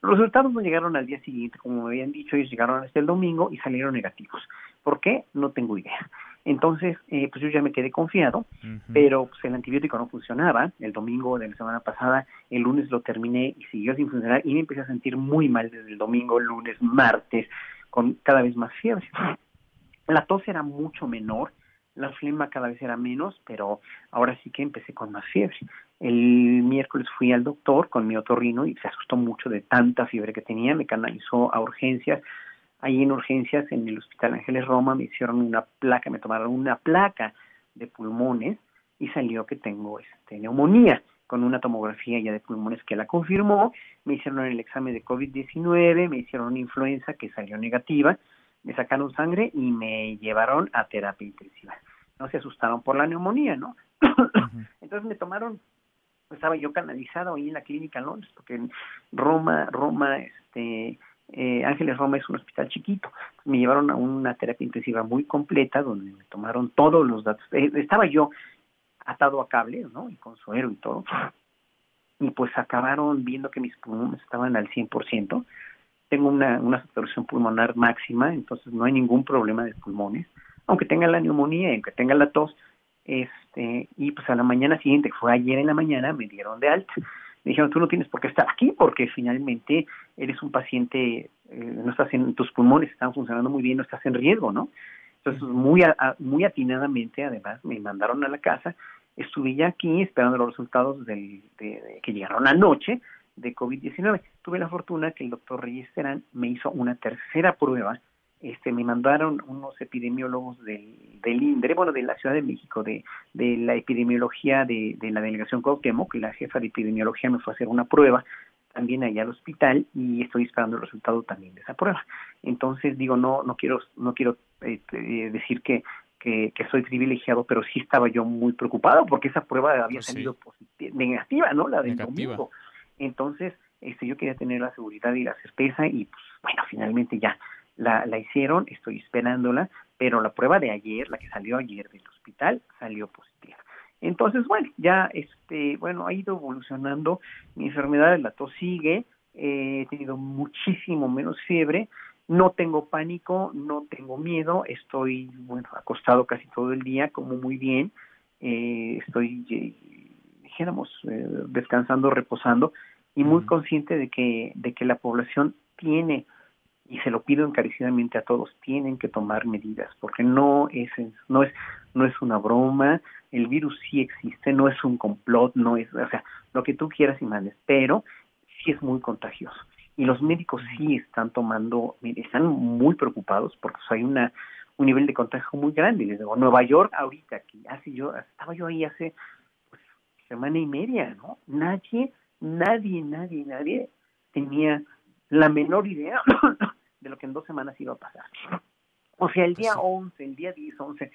Los resultados no llegaron al día siguiente, como me habían dicho, ellos llegaron hasta el domingo y salieron negativos. ¿Por qué? No tengo idea. Entonces, eh, pues yo ya me quedé confiado, pero pues el antibiótico no funcionaba. El domingo de la semana pasada, el lunes lo terminé y siguió sin funcionar y me empecé a sentir muy mal desde el domingo, lunes, martes, con cada vez más fiebre. La tos era mucho menor, la flema cada vez era menos, pero ahora sí que empecé con más fiebre. El miércoles fui al doctor con mi otorrino y se asustó mucho de tanta fiebre que tenía, me canalizó a urgencias. Ahí en urgencias, en el Hospital Ángeles Roma, me hicieron una placa, me tomaron una placa de pulmones y salió que tengo este, neumonía con una tomografía ya de pulmones que la confirmó, me hicieron el examen de COVID-19, me hicieron una influenza que salió negativa, me sacaron sangre y me llevaron a terapia intensiva. No se asustaron por la neumonía, ¿no? <coughs> Entonces me tomaron estaba yo canalizado ahí en la clínica en Londres, porque en Roma, Roma, este, eh, Ángeles Roma es un hospital chiquito. Me llevaron a una terapia intensiva muy completa donde me tomaron todos los datos. Eh, estaba yo atado a cable, ¿no? Y con suero y todo. Y pues acabaron viendo que mis pulmones estaban al 100%. Tengo una, una saturación pulmonar máxima, entonces no hay ningún problema de pulmones. Aunque tenga la neumonía aunque tenga la tos, este, y pues a la mañana siguiente, fue ayer en la mañana, me dieron de alta. Me dijeron, tú no tienes por qué estar aquí porque finalmente eres un paciente, eh, no estás en, tus pulmones están funcionando muy bien, no estás en riesgo, ¿no? Entonces, muy, muy atinadamente, además, me mandaron a la casa estuve ya aquí esperando los resultados del, de, que llegaron anoche de COVID-19. Tuve la fortuna que el doctor Reyes Terán me hizo una tercera prueba. Este, me mandaron unos epidemiólogos del, del INDRE, bueno, de la Ciudad de México, de, de la epidemiología de, de la delegación Cuauhtémoc, que la jefa de epidemiología me fue a hacer una prueba también allá al hospital y estoy esperando el resultado también de esa prueba. Entonces digo, no, no quiero, no quiero este, decir que, que, soy privilegiado, pero sí estaba yo muy preocupado porque esa prueba había pues salido negativa, ¿no? La del domingo. Entonces, este, yo quería tener la seguridad y la certeza y pues bueno, finalmente ya la, la hicieron, estoy esperándola, pero la prueba de ayer, la que salió ayer del hospital, salió positiva. Entonces, bueno, ya este, bueno, ha ido evolucionando. Mi enfermedad, la tos sigue, he tenido muchísimo menos fiebre, no tengo pánico, no tengo miedo, estoy, bueno, acostado casi todo el día, como muy bien, eh, estoy, eh, dijéramos, eh, descansando, reposando y muy consciente de que, de que la población tiene y se lo pido encarecidamente a todos, tienen que tomar medidas, porque no es, no es, no es una broma, el virus sí existe, no es un complot, no es, o sea, lo que tú quieras y mandes, pero sí es muy contagioso. Y los médicos sí están tomando, están muy preocupados porque hay una un nivel de contagio muy grande. Desde Nueva York, ahorita, que hace yo, estaba yo ahí hace pues, semana y media, ¿no? Nadie, nadie, nadie, nadie tenía la menor idea <coughs> de lo que en dos semanas iba a pasar. O sea, el día 11, el día 10, 11,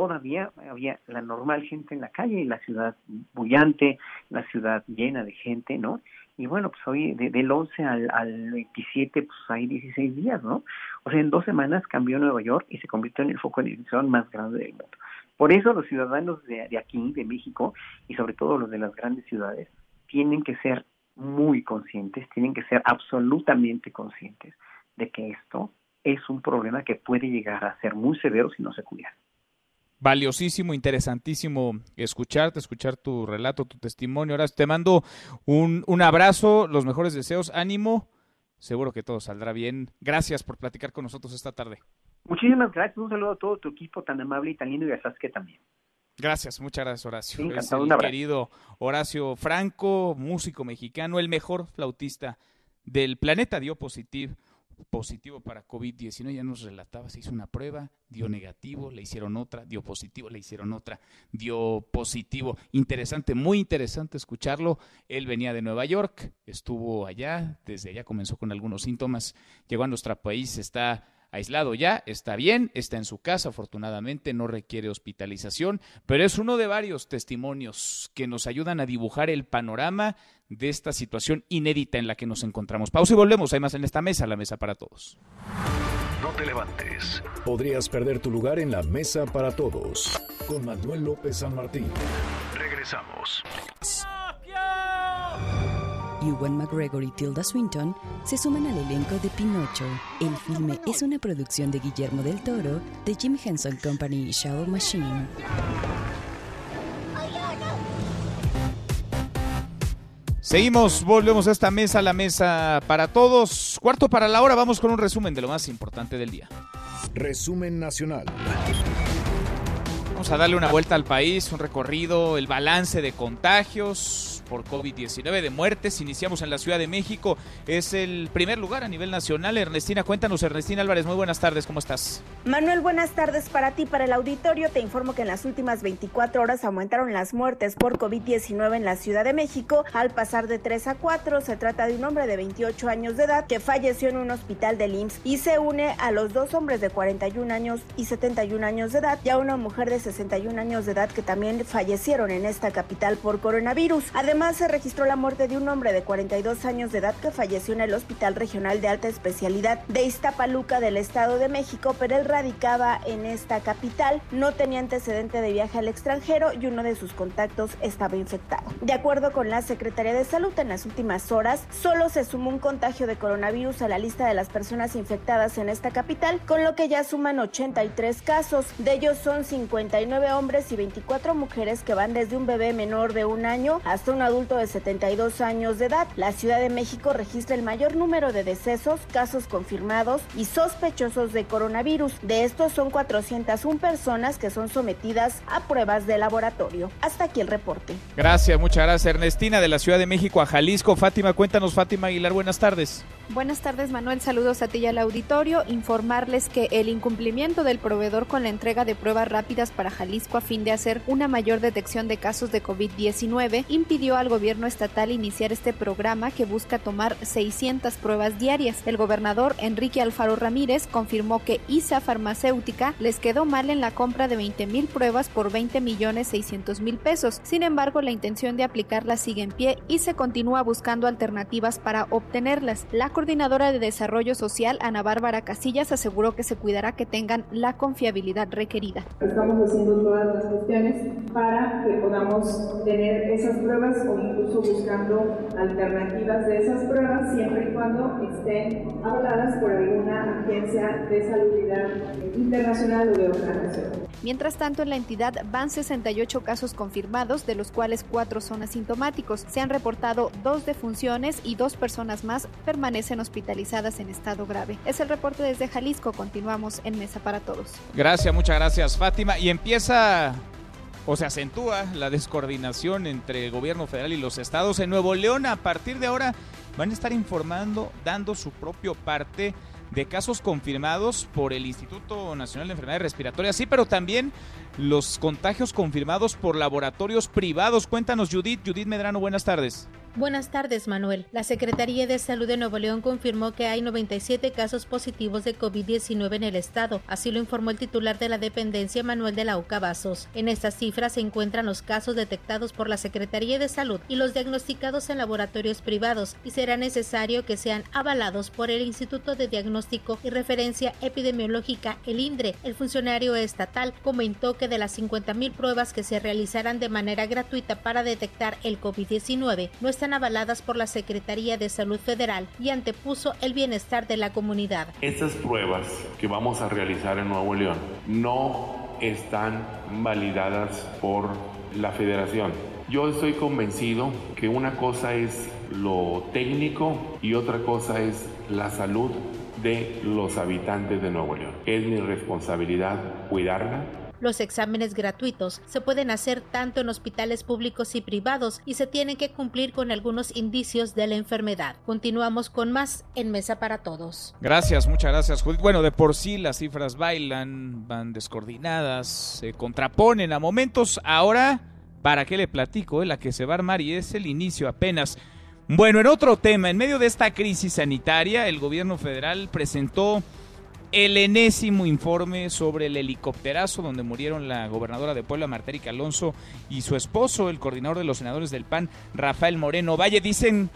todavía había la normal gente en la calle y la ciudad bullante, la ciudad llena de gente, ¿no? Y bueno, pues hoy del 11 al, al 27, pues hay 16 días, ¿no? O sea, en dos semanas cambió Nueva York y se convirtió en el foco de infección más grande del mundo. Por eso los ciudadanos de, de aquí, de México, y sobre todo los de las grandes ciudades, tienen que ser muy conscientes, tienen que ser absolutamente conscientes de que esto es un problema que puede llegar a ser muy severo si no se cuida. Valiosísimo, interesantísimo escucharte, escuchar tu relato, tu testimonio. Ahora te mando un, un abrazo, los mejores deseos, ánimo. Seguro que todo saldrá bien. Gracias por platicar con nosotros esta tarde. Muchísimas gracias. Un saludo a todo tu equipo tan amable y tan lindo y a Sasuke también. Gracias, muchas gracias Horacio. encantado, es el querido Horacio Franco, músico mexicano, el mejor flautista del planeta, dio positivo positivo para COVID-19, ya nos relataba, se hizo una prueba, dio negativo, le hicieron otra, dio positivo, le hicieron otra, dio positivo. Interesante, muy interesante escucharlo. Él venía de Nueva York, estuvo allá, desde allá comenzó con algunos síntomas, llegó a nuestro país, está aislado ya, está bien, está en su casa, afortunadamente no requiere hospitalización, pero es uno de varios testimonios que nos ayudan a dibujar el panorama de esta situación inédita en la que nos encontramos. Pausa y volvemos, hay más en esta mesa, la mesa para todos. No te levantes. Podrías perder tu lugar en la mesa para todos con Manuel López San Martín. Regresamos. Ewan McGregor y Tilda Swinton se suman al elenco de Pinocho. El filme es una producción de Guillermo del Toro, de Jim Henson Company y Shadow Machine. Seguimos, volvemos a esta mesa, la mesa para todos. Cuarto para la hora, vamos con un resumen de lo más importante del día. Resumen nacional. Vamos a darle una vuelta al país, un recorrido, el balance de contagios, por COVID-19 de muertes. Iniciamos en la Ciudad de México. Es el primer lugar a nivel nacional. Ernestina, cuéntanos, Ernestina Álvarez, muy buenas tardes, ¿cómo estás? Manuel, buenas tardes para ti, para el auditorio. Te informo que en las últimas 24 horas aumentaron las muertes por COVID-19 en la Ciudad de México al pasar de 3 a 4. Se trata de un hombre de 28 años de edad que falleció en un hospital del IMSS y se une a los dos hombres de 41 años y 71 años de edad y a una mujer de 61 años de edad que también fallecieron en esta capital por coronavirus. Además, Además, se registró la muerte de un hombre de 42 años de edad que falleció en el Hospital Regional de Alta Especialidad de Iztapaluca del Estado de México, pero él radicaba en esta capital, no tenía antecedente de viaje al extranjero y uno de sus contactos estaba infectado. De acuerdo con la Secretaría de Salud, en las últimas horas solo se sumó un contagio de coronavirus a la lista de las personas infectadas en esta capital, con lo que ya suman 83 casos. De ellos son 59 hombres y 24 mujeres que van desde un bebé menor de un año hasta un adulto de 72 años de edad. La Ciudad de México registra el mayor número de decesos, casos confirmados y sospechosos de coronavirus. De estos son 401 personas que son sometidas a pruebas de laboratorio. Hasta aquí el reporte. Gracias, muchas gracias Ernestina de la Ciudad de México a Jalisco. Fátima, cuéntanos Fátima Aguilar, buenas tardes. Buenas tardes Manuel, saludos a ti y al auditorio. Informarles que el incumplimiento del proveedor con la entrega de pruebas rápidas para Jalisco a fin de hacer una mayor detección de casos de COVID-19 impidió al gobierno estatal iniciar este programa que busca tomar 600 pruebas diarias. El gobernador Enrique Alfaro Ramírez confirmó que ISA Farmacéutica les quedó mal en la compra de 20 mil pruebas por 20 millones 600 mil pesos. Sin embargo, la intención de aplicarla sigue en pie y se continúa buscando alternativas para obtenerlas. La coordinadora de Desarrollo Social, Ana Bárbara Casillas, aseguró que se cuidará que tengan la confiabilidad requerida. Estamos haciendo todas las cuestiones para que podamos tener esas pruebas o incluso buscando alternativas de esas pruebas siempre y cuando estén avaladas por alguna agencia de salubridad internacional o de otra nación. Mientras tanto, en la entidad van 68 casos confirmados, de los cuales cuatro son asintomáticos. Se han reportado dos defunciones y dos personas más permanecen hospitalizadas en estado grave. Es el reporte desde Jalisco. Continuamos en Mesa para Todos. Gracias, muchas gracias, Fátima. Y empieza o se acentúa la descoordinación entre el gobierno federal y los estados. En Nuevo León, a partir de ahora, van a estar informando, dando su propio parte de casos confirmados por el Instituto Nacional de Enfermedades Respiratorias, sí, pero también los contagios confirmados por laboratorios privados. Cuéntanos, Judith. Judith Medrano, buenas tardes. Buenas tardes, Manuel. La Secretaría de Salud de Nuevo León confirmó que hay 97 casos positivos de COVID-19 en el estado. Así lo informó el titular de la dependencia, Manuel de la Oca Vasos. En estas cifras se encuentran los casos detectados por la Secretaría de Salud y los diagnosticados en laboratorios privados y será necesario que sean avalados por el Instituto de Diagnóstico y Referencia Epidemiológica, el INDRE. El funcionario estatal comentó que de las 50.000 pruebas que se realizarán de manera gratuita para detectar el COVID-19, no están avaladas por la Secretaría de Salud Federal y antepuso el bienestar de la comunidad. Estas pruebas que vamos a realizar en Nuevo León no están validadas por la federación. Yo estoy convencido que una cosa es lo técnico y otra cosa es la salud de los habitantes de Nuevo León. Es mi responsabilidad cuidarla, los exámenes gratuitos se pueden hacer tanto en hospitales públicos y privados y se tienen que cumplir con algunos indicios de la enfermedad. Continuamos con más en Mesa para Todos. Gracias, muchas gracias, Judith. Bueno, de por sí las cifras bailan, van descoordinadas, se contraponen a momentos. Ahora, ¿para qué le platico? La que se va a armar y es el inicio apenas. Bueno, en otro tema, en medio de esta crisis sanitaria, el gobierno federal presentó el enésimo informe sobre el helicópterazo donde murieron la gobernadora de Puebla, Martérica Alonso, y su esposo, el coordinador de los senadores del PAN, Rafael Moreno Valle. Dicen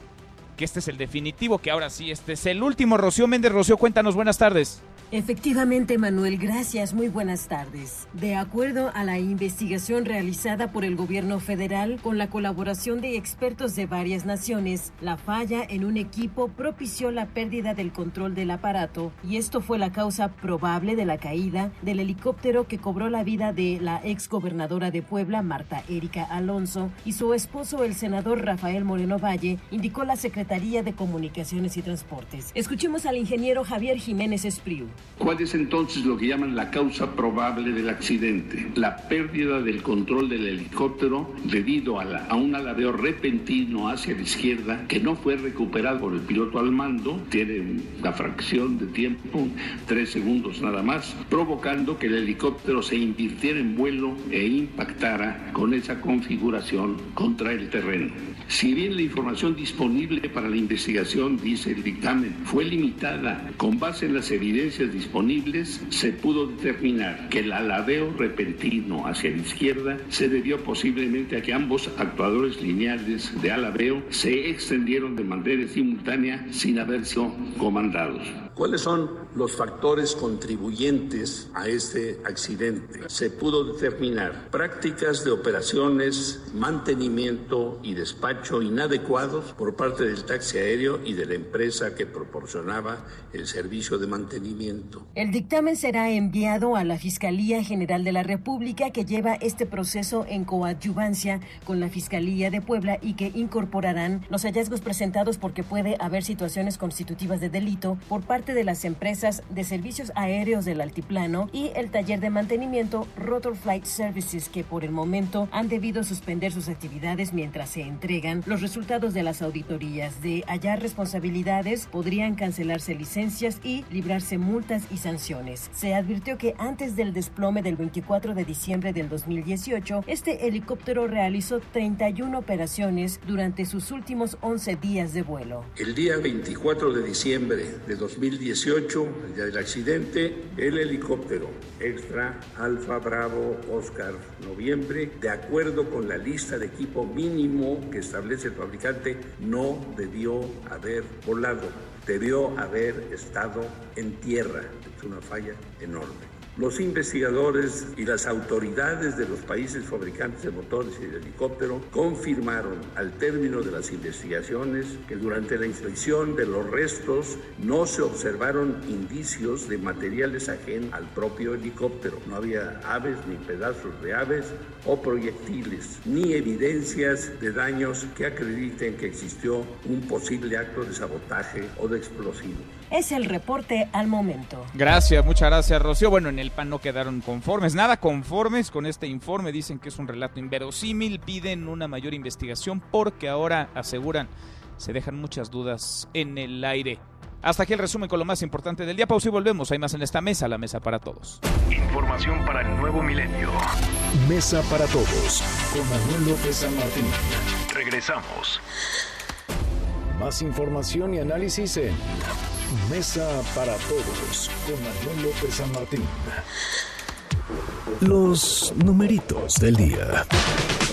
que este es el definitivo, que ahora sí, este es el último. Rocío Méndez, Rocío, cuéntanos, buenas tardes. Efectivamente, Manuel, gracias. Muy buenas tardes. De acuerdo a la investigación realizada por el gobierno federal con la colaboración de expertos de varias naciones, la falla en un equipo propició la pérdida del control del aparato y esto fue la causa probable de la caída del helicóptero que cobró la vida de la ex gobernadora de Puebla, Marta Erika Alonso, y su esposo, el senador Rafael Moreno Valle, indicó la Secretaría de Comunicaciones y Transportes. Escuchemos al ingeniero Javier Jiménez Espriu. ¿Cuál es entonces lo que llaman la causa probable del accidente? La pérdida del control del helicóptero debido a, a un aladeo repentino hacia la izquierda que no fue recuperado por el piloto al mando, tiene una fracción de tiempo, tres segundos nada más, provocando que el helicóptero se invirtiera en vuelo e impactara con esa configuración contra el terreno. Si bien la información disponible para la investigación, dice el dictamen, fue limitada con base en las evidencias disponibles, se pudo determinar que el aladeo repentino hacia la izquierda se debió posiblemente a que ambos actuadores lineales de aladeo se extendieron de manera simultánea sin haber sido comandados. ¿Cuáles son los factores contribuyentes a este accidente? Se pudo determinar prácticas de operaciones, mantenimiento y despacho inadecuados por parte del taxi aéreo y de la empresa que proporcionaba el servicio de mantenimiento. El dictamen será enviado a la Fiscalía General de la República que lleva este proceso en coadyuvancia con la Fiscalía de Puebla y que incorporarán los hallazgos presentados porque puede haber situaciones constitutivas de delito por parte de las empresas de servicios aéreos del altiplano y el taller de mantenimiento Rotor Flight Services que por el momento han debido suspender sus actividades mientras se entregan los resultados de las auditorías. De hallar responsabilidades podrían cancelarse licencias y librarse multas y sanciones. Se advirtió que antes del desplome del 24 de diciembre del 2018, este helicóptero realizó 31 operaciones durante sus últimos 11 días de vuelo. El día 24 de diciembre de 2018, el día del accidente, el helicóptero Extra Alfa Bravo Oscar Noviembre, de acuerdo con la lista de equipo mínimo que establece el fabricante, no debió haber volado, debió haber estado en tierra. Es una falla enorme. Los investigadores y las autoridades de los países fabricantes de motores y de helicóptero confirmaron al término de las investigaciones que durante la inspección de los restos no se observaron indicios de materiales ajenos al propio helicóptero. No había aves ni pedazos de aves o proyectiles, ni evidencias de daños que acrediten que existió un posible acto de sabotaje o de explosivo. Es el reporte al momento. Gracias, muchas gracias, Rocío. Bueno, en el PAN no quedaron conformes, nada conformes con este informe. Dicen que es un relato inverosímil, piden una mayor investigación porque ahora aseguran se dejan muchas dudas en el aire. Hasta aquí el resumen con lo más importante del día. Pausa y volvemos. Hay más en esta mesa, la mesa para todos. Información para el nuevo milenio. Mesa para todos con Manuel López San Martín. Regresamos. Más información y análisis en Mesa para todos con Manuel López San Martín. Los numeritos del día.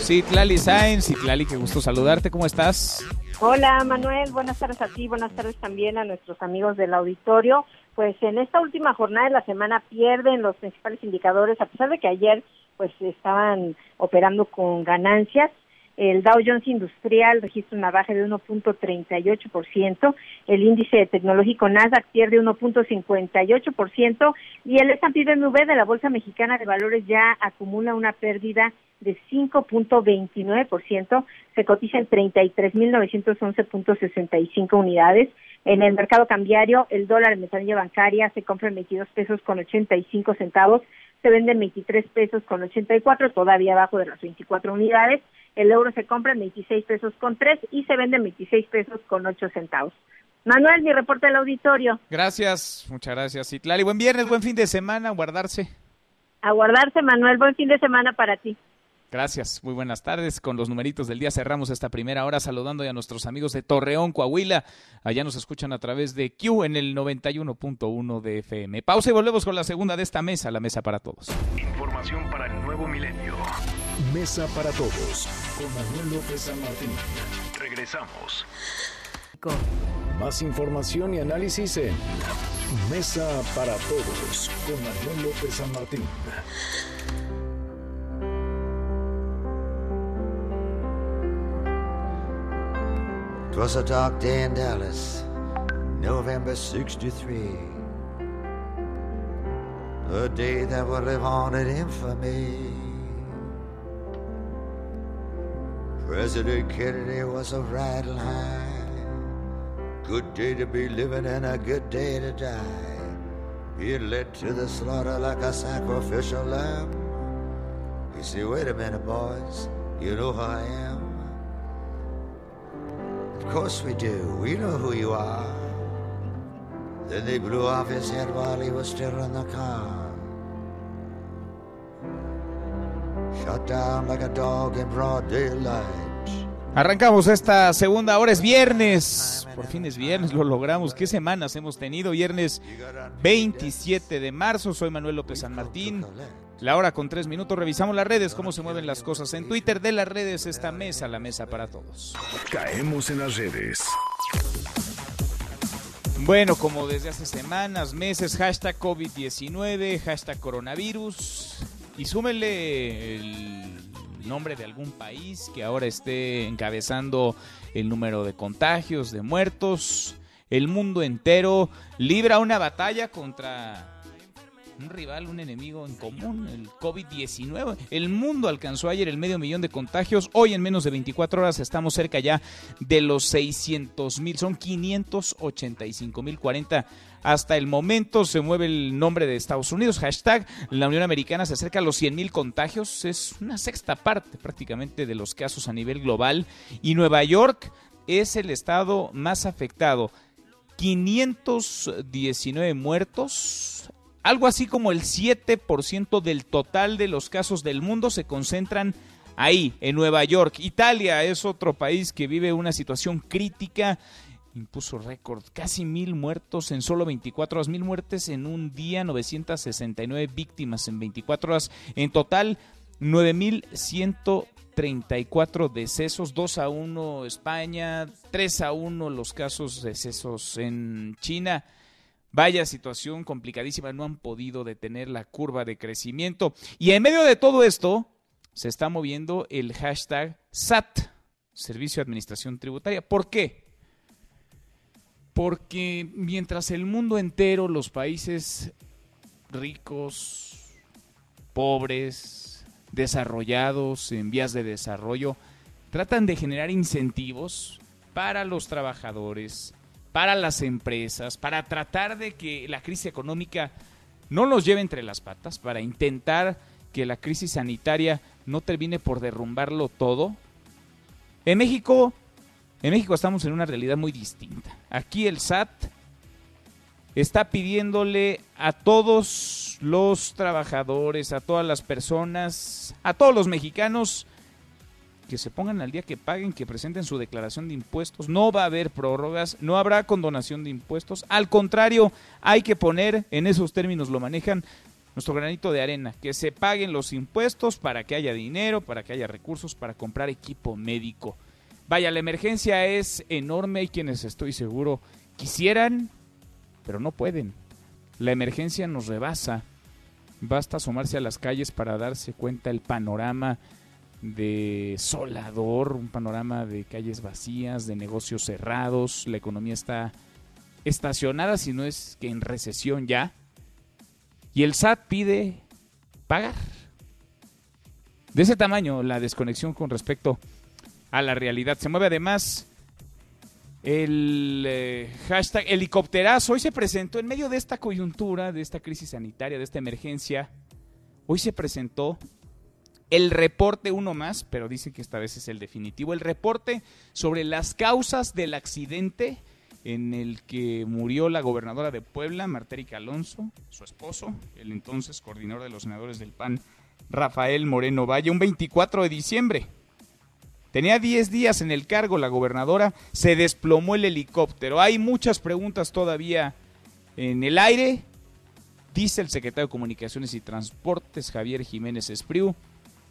Sí, Tlali Sáenz, y Tlali, qué gusto saludarte. ¿Cómo estás? Hola Manuel, buenas tardes a ti, buenas tardes también a nuestros amigos del auditorio. Pues en esta última jornada de la semana pierden los principales indicadores, a pesar de que ayer pues estaban operando con ganancias. El Dow Jones Industrial registra una baja de 1.38%, el índice tecnológico Nasdaq pierde 1.58% y el S&P BMW de la Bolsa Mexicana de Valores ya acumula una pérdida de 5.29%, se cotiza en 33.911.65 unidades. En el mercado cambiario, el dólar en ventanilla bancaria se compra en 22 pesos con 85 centavos, se vende en 23 pesos con 84, todavía abajo de las 24 unidades. El euro se compra en 26 pesos con 3 y se vende en 26 pesos con 8 centavos. Manuel, mi reporte del auditorio. Gracias, muchas gracias. Itlali, buen viernes, buen fin de semana, guardarse. A guardarse, Manuel, buen fin de semana para ti. Gracias, muy buenas tardes. Con los numeritos del día cerramos esta primera hora saludando a nuestros amigos de Torreón, Coahuila. Allá nos escuchan a través de Q en el 91.1 de FM. Pausa y volvemos con la segunda de esta mesa, la mesa para todos. Información para el nuevo milenio. Mesa para todos con Manuel López San Martín. Regresamos. Más información y análisis en Mesa para todos con Manuel López San Martín. Twas a dark day in Dallas, November 63. A day that would live on in infamy. President Kennedy was a riding high. Good day to be living and a good day to die. He led to the slaughter like a sacrificial lamb. You see, wait a minute, boys, you know who I am. Of course we do. We know who you are. Then they blew off his head while he was still in the car. Shot down like a dog in broad daylight. Arrancamos esta segunda hora, es viernes, por fin es viernes, lo logramos. ¿Qué semanas hemos tenido? Viernes 27 de marzo, soy Manuel López San Martín. La hora con tres minutos, revisamos las redes, cómo se mueven las cosas en Twitter de las redes, esta mesa, la mesa para todos. Caemos en las redes. Bueno, como desde hace semanas, meses, hashtag COVID-19, hashtag coronavirus. Y súmele el nombre de algún país que ahora esté encabezando el número de contagios, de muertos. El mundo entero libra una batalla contra un rival, un enemigo en común, el COVID-19. El mundo alcanzó ayer el medio millón de contagios. Hoy en menos de 24 horas estamos cerca ya de los 600 mil. Son 585 mil 40 hasta el momento se mueve el nombre de Estados Unidos. Hashtag la Unión Americana se acerca a los 100 mil contagios. Es una sexta parte prácticamente de los casos a nivel global. Y Nueva York es el estado más afectado. 519 muertos, algo así como el 7% del total de los casos del mundo se concentran ahí, en Nueva York. Italia es otro país que vive una situación crítica. Impuso récord, casi mil muertos en solo 24 horas, mil muertes en un día, 969 víctimas en 24 horas. En total, 9.134 decesos, 2 a 1 España, 3 a 1 los casos de decesos en China. Vaya situación complicadísima, no han podido detener la curva de crecimiento. Y en medio de todo esto, se está moviendo el hashtag SAT, Servicio de Administración Tributaria. ¿Por qué? Porque mientras el mundo entero, los países ricos, pobres, desarrollados, en vías de desarrollo, tratan de generar incentivos para los trabajadores, para las empresas, para tratar de que la crisis económica no los lleve entre las patas, para intentar que la crisis sanitaria no termine por derrumbarlo todo. En México, en México estamos en una realidad muy distinta. Aquí el SAT está pidiéndole a todos los trabajadores, a todas las personas, a todos los mexicanos que se pongan al día, que paguen, que presenten su declaración de impuestos. No va a haber prórrogas, no habrá condonación de impuestos. Al contrario, hay que poner, en esos términos lo manejan, nuestro granito de arena, que se paguen los impuestos para que haya dinero, para que haya recursos, para comprar equipo médico. Vaya, la emergencia es enorme y quienes estoy seguro quisieran, pero no pueden. La emergencia nos rebasa. Basta asomarse a las calles para darse cuenta el panorama desolador, un panorama de calles vacías, de negocios cerrados, la economía está estacionada, si no es que en recesión ya. Y el SAT pide pagar. De ese tamaño la desconexión con respecto a la realidad. Se mueve además el eh, hashtag helicópterazo. Hoy se presentó en medio de esta coyuntura, de esta crisis sanitaria, de esta emergencia. Hoy se presentó el reporte, uno más, pero dice que esta vez es el definitivo, el reporte sobre las causas del accidente en el que murió la gobernadora de Puebla, Martérica Alonso, su esposo, el entonces coordinador de los senadores del PAN, Rafael Moreno Valle, un 24 de diciembre. Tenía 10 días en el cargo la gobernadora, se desplomó el helicóptero. Hay muchas preguntas todavía en el aire. Dice el secretario de Comunicaciones y Transportes, Javier Jiménez Espriu,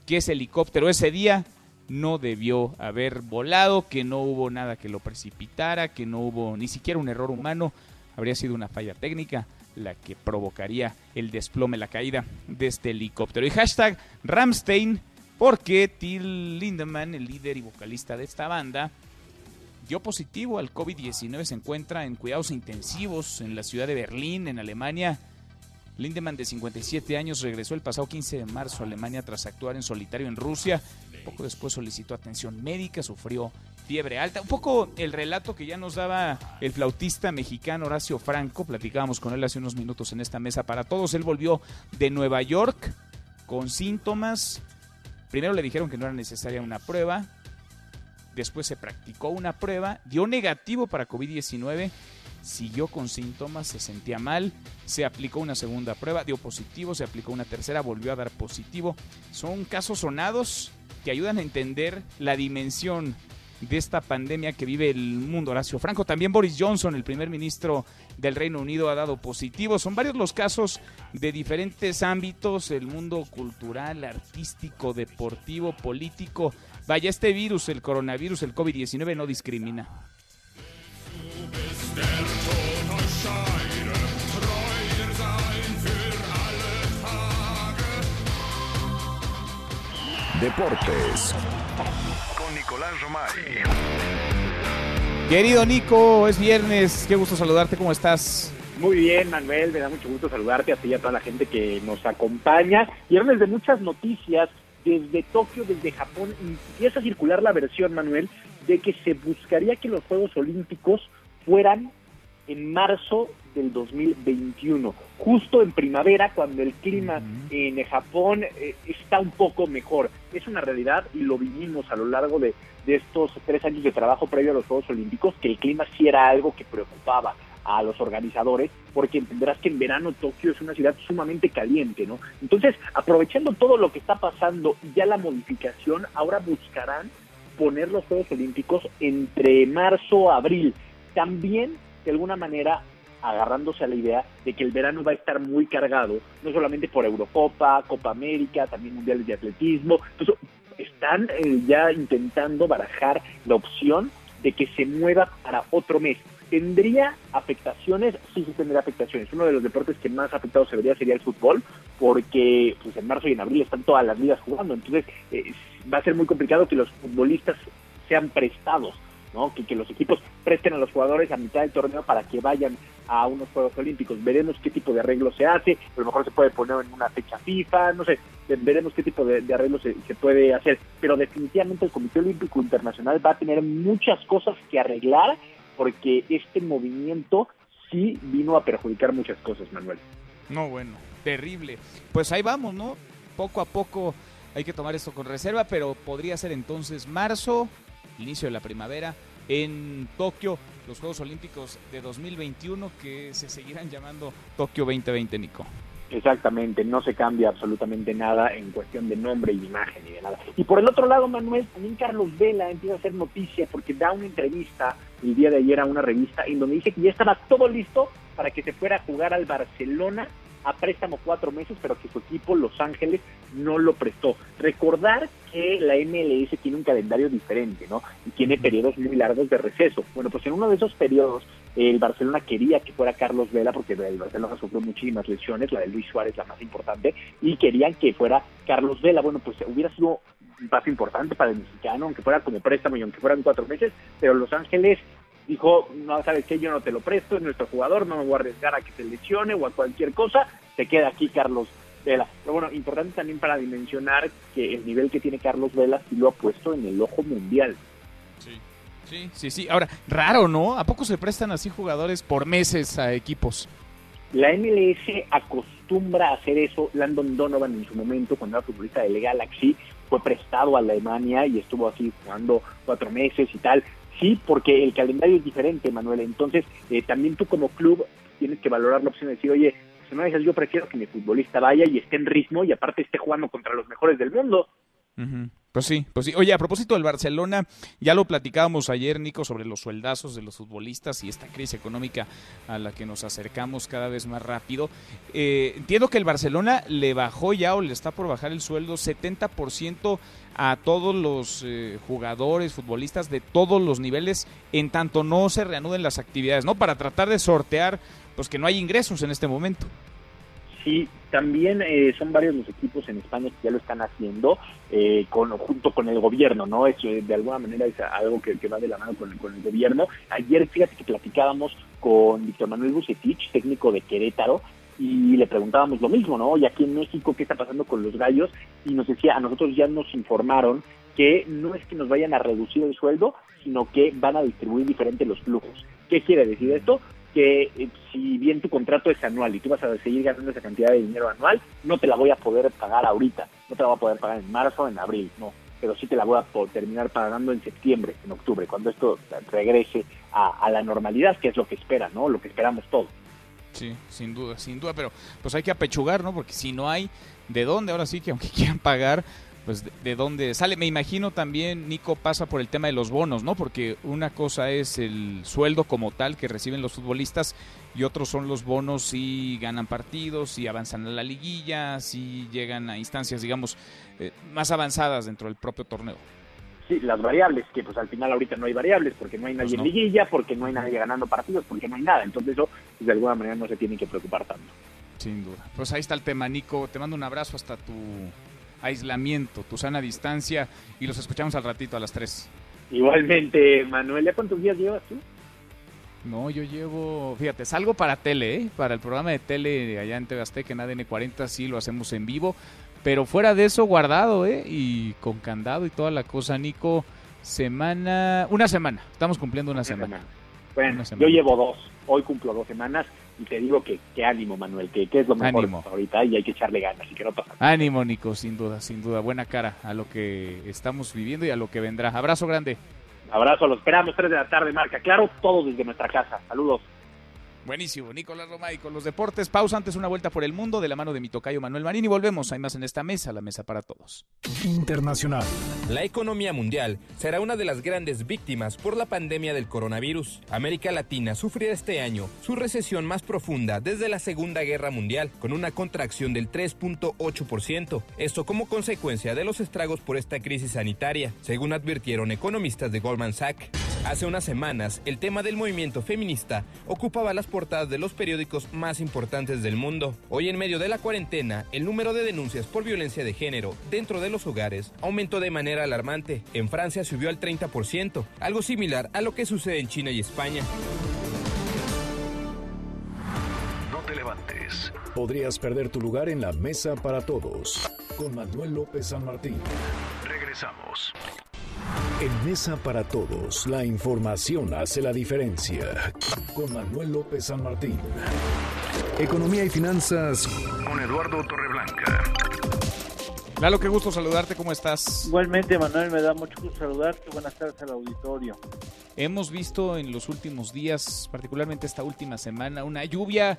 que ese helicóptero ese día no debió haber volado, que no hubo nada que lo precipitara, que no hubo ni siquiera un error humano, habría sido una falla técnica la que provocaría el desplome, la caída de este helicóptero. Y hashtag Ramstein, porque Till Lindemann, el líder y vocalista de esta banda, dio positivo al COVID-19, se encuentra en cuidados intensivos en la ciudad de Berlín, en Alemania, Lindemann, de 57 años, regresó el pasado 15 de marzo a Alemania tras actuar en solitario en Rusia. Poco después solicitó atención médica, sufrió fiebre alta. Un poco el relato que ya nos daba el flautista mexicano Horacio Franco. Platicábamos con él hace unos minutos en esta mesa para todos. Él volvió de Nueva York con síntomas. Primero le dijeron que no era necesaria una prueba. Después se practicó una prueba. Dio negativo para COVID-19 siguió con síntomas, se sentía mal, se aplicó una segunda prueba, dio positivo, se aplicó una tercera, volvió a dar positivo. Son casos sonados que ayudan a entender la dimensión de esta pandemia que vive el mundo. Horacio Franco, también Boris Johnson, el primer ministro del Reino Unido, ha dado positivo. Son varios los casos de diferentes ámbitos, el mundo cultural, artístico, deportivo, político. Vaya, este virus, el coronavirus, el COVID-19, no discrimina. Deportes. Con Nicolás Romay. Querido Nico, es viernes. Qué gusto saludarte. ¿Cómo estás? Muy bien, Manuel. Me da mucho gusto saludarte a ti y a toda la gente que nos acompaña. Viernes de muchas noticias. Desde Tokio, desde Japón, empieza a circular la versión, Manuel, de que se buscaría que los Juegos Olímpicos fueran en marzo del 2021, justo en primavera, cuando el clima en Japón eh, está un poco mejor. Es una realidad y lo vivimos a lo largo de, de estos tres años de trabajo previo a los Juegos Olímpicos, que el clima sí era algo que preocupaba a los organizadores, porque entenderás que en verano Tokio es una ciudad sumamente caliente, ¿no? Entonces, aprovechando todo lo que está pasando y ya la modificación, ahora buscarán poner los Juegos Olímpicos entre marzo abril. También, de alguna manera, agarrándose a la idea de que el verano va a estar muy cargado, no solamente por Eurocopa, Copa América, también mundiales de atletismo. Entonces, están eh, ya intentando barajar la opción de que se mueva para otro mes. ¿Tendría afectaciones? Sí, sí tendría afectaciones. Uno de los deportes que más afectados se vería sería el fútbol, porque pues en marzo y en abril están todas las ligas jugando. Entonces eh, va a ser muy complicado que los futbolistas sean prestados, ¿no? Que, los equipos presten a los jugadores a mitad del torneo para que vayan a unos Juegos Olímpicos. Veremos qué tipo de arreglo se hace. A lo mejor se puede poner en una fecha FIFA, no sé. Veremos qué tipo de, de arreglo se puede hacer. Pero definitivamente el Comité Olímpico Internacional va a tener muchas cosas que arreglar porque este movimiento sí vino a perjudicar muchas cosas, Manuel. No, bueno, terrible. Pues ahí vamos, ¿no? Poco a poco hay que tomar esto con reserva, pero podría ser entonces marzo, inicio de la primavera, en Tokio, los Juegos Olímpicos de 2021 que se seguirán llamando Tokio 2020, Nico. Exactamente, no se cambia absolutamente nada en cuestión de nombre y imagen y de nada. Y por el otro lado, Manuel, también Carlos Vela empieza a hacer noticia porque da una entrevista el día de ayer a una revista en donde dice que ya estaba todo listo para que se fuera a jugar al Barcelona a préstamo cuatro meses, pero que su equipo, Los Ángeles, no lo prestó. Recordar que la MLS tiene un calendario diferente, ¿no? Y tiene periodos muy largos de receso. Bueno, pues en uno de esos periodos, el Barcelona quería que fuera Carlos Vela, porque el Barcelona sufrió muchísimas lesiones, la de Luis Suárez la más importante, y querían que fuera Carlos Vela. Bueno, pues hubiera sido un paso importante para el mexicano, aunque fuera como préstamo y aunque fueran cuatro meses, pero Los Ángeles dijo, no, sabes qué, yo no te lo presto, es nuestro jugador, no me voy a arriesgar a que se lesione o a cualquier cosa, se queda aquí Carlos Vela. Pero bueno, importante también para dimensionar que el nivel que tiene Carlos Vela sí lo ha puesto en el ojo mundial. Sí, sí, sí, sí. Ahora, raro, ¿no? ¿A poco se prestan así jugadores por meses a equipos? La MLS acostumbra a hacer eso. Landon Donovan en su momento, cuando era futbolista de Galaxy, fue prestado a Alemania y estuvo así jugando cuatro meses y tal. Sí, porque el calendario es diferente, Manuel. Entonces, eh, también tú como club tienes que valorar la opción de decir, oye, no dices, yo prefiero que mi futbolista vaya y esté en ritmo y aparte esté jugando contra los mejores del mundo. Pues sí, pues sí. Oye, a propósito del Barcelona, ya lo platicábamos ayer, Nico, sobre los sueldazos de los futbolistas y esta crisis económica a la que nos acercamos cada vez más rápido. Eh, entiendo que el Barcelona le bajó ya o le está por bajar el sueldo 70% a todos los eh, jugadores, futbolistas de todos los niveles, en tanto no se reanuden las actividades, ¿no? Para tratar de sortear, que no hay ingresos en este momento. Sí, también eh, son varios los equipos en España que ya lo están haciendo eh, con, junto con el gobierno, ¿no? Eso de alguna manera es algo que, que va de la mano con, con, el gobierno. Ayer, fíjate que platicábamos con Víctor Manuel Bucetich, técnico de Querétaro, y le preguntábamos lo mismo, ¿no? Y aquí en México, ¿qué está pasando con los gallos? Y nos decía, a nosotros ya nos informaron que no es que nos vayan a reducir el sueldo, sino que van a distribuir diferente los flujos. ¿Qué quiere decir esto? Que eh, si bien tu contrato es anual y tú vas a seguir ganando esa cantidad de dinero anual, no te la voy a poder pagar ahorita, no te la voy a poder pagar en marzo en abril, no, pero sí te la voy a poder terminar pagando en septiembre, en octubre, cuando esto regrese a, a la normalidad, que es lo que espera, ¿no? Lo que esperamos todos. Sí, sin duda, sin duda, pero pues hay que apechugar, ¿no? Porque si no hay de dónde, ahora sí que aunque <laughs> quieran pagar, pues de, de, dónde sale. Me imagino también, Nico, pasa por el tema de los bonos, ¿no? Porque una cosa es el sueldo como tal que reciben los futbolistas y otros son los bonos si ganan partidos, si avanzan a la liguilla, si llegan a instancias, digamos, eh, más avanzadas dentro del propio torneo. Sí, las variables, que pues al final ahorita no hay variables, porque no hay nadie pues no. en liguilla, porque no hay nadie ganando partidos, porque no hay nada. Entonces eso, pues, de alguna manera, no se tiene que preocupar tanto. Sin duda. Pues ahí está el tema, Nico. Te mando un abrazo hasta tu aislamiento, tu sana distancia y los escuchamos al ratito a las 3. Igualmente, Manuel, ¿ya cuántos días llevas tú? No, yo llevo, fíjate, salgo para tele, ¿eh? para el programa de tele allá en TV Azteca, en ADN 40, sí lo hacemos en vivo, pero fuera de eso guardado, ¿eh? Y con candado y toda la cosa, Nico, semana, una semana, estamos cumpliendo una, semana. Bueno, yo llevo dos, hoy cumplo dos semanas te digo que, qué ánimo, Manuel, que, es lo mejor ahorita y hay que echarle ganas y que no pasa Ánimo, Nico, sin duda, sin duda, buena cara a lo que estamos viviendo y a lo que vendrá. Abrazo grande. Abrazo, lo esperamos, 3 de la tarde, marca. Claro, todo desde nuestra casa. Saludos. Buenísimo, Nicolás Romay con los deportes. Pausa antes una vuelta por el mundo de la mano de mi tocayo Manuel Marín y volvemos. Hay más en esta mesa, la mesa para todos. Internacional. La economía mundial será una de las grandes víctimas por la pandemia del coronavirus. América Latina sufrirá este año su recesión más profunda desde la Segunda Guerra Mundial, con una contracción del 3.8%. Esto como consecuencia de los estragos por esta crisis sanitaria, según advirtieron economistas de Goldman Sachs. Hace unas semanas, el tema del movimiento feminista ocupaba las portadas de los periódicos más importantes del mundo. Hoy, en medio de la cuarentena, el número de denuncias por violencia de género dentro de los hogares aumentó de manera alarmante. En Francia subió al 30%, algo similar a lo que sucede en China y España. No te levantes. Podrías perder tu lugar en la mesa para todos. Con Manuel López San Martín. Regresamos. En Mesa para Todos, la información hace la diferencia. Con Manuel López San Martín. Economía y finanzas. Con Eduardo Torreblanca. Lalo, qué gusto saludarte, ¿cómo estás? Igualmente, Manuel, me da mucho gusto saludarte. Buenas tardes al auditorio. Hemos visto en los últimos días, particularmente esta última semana, una lluvia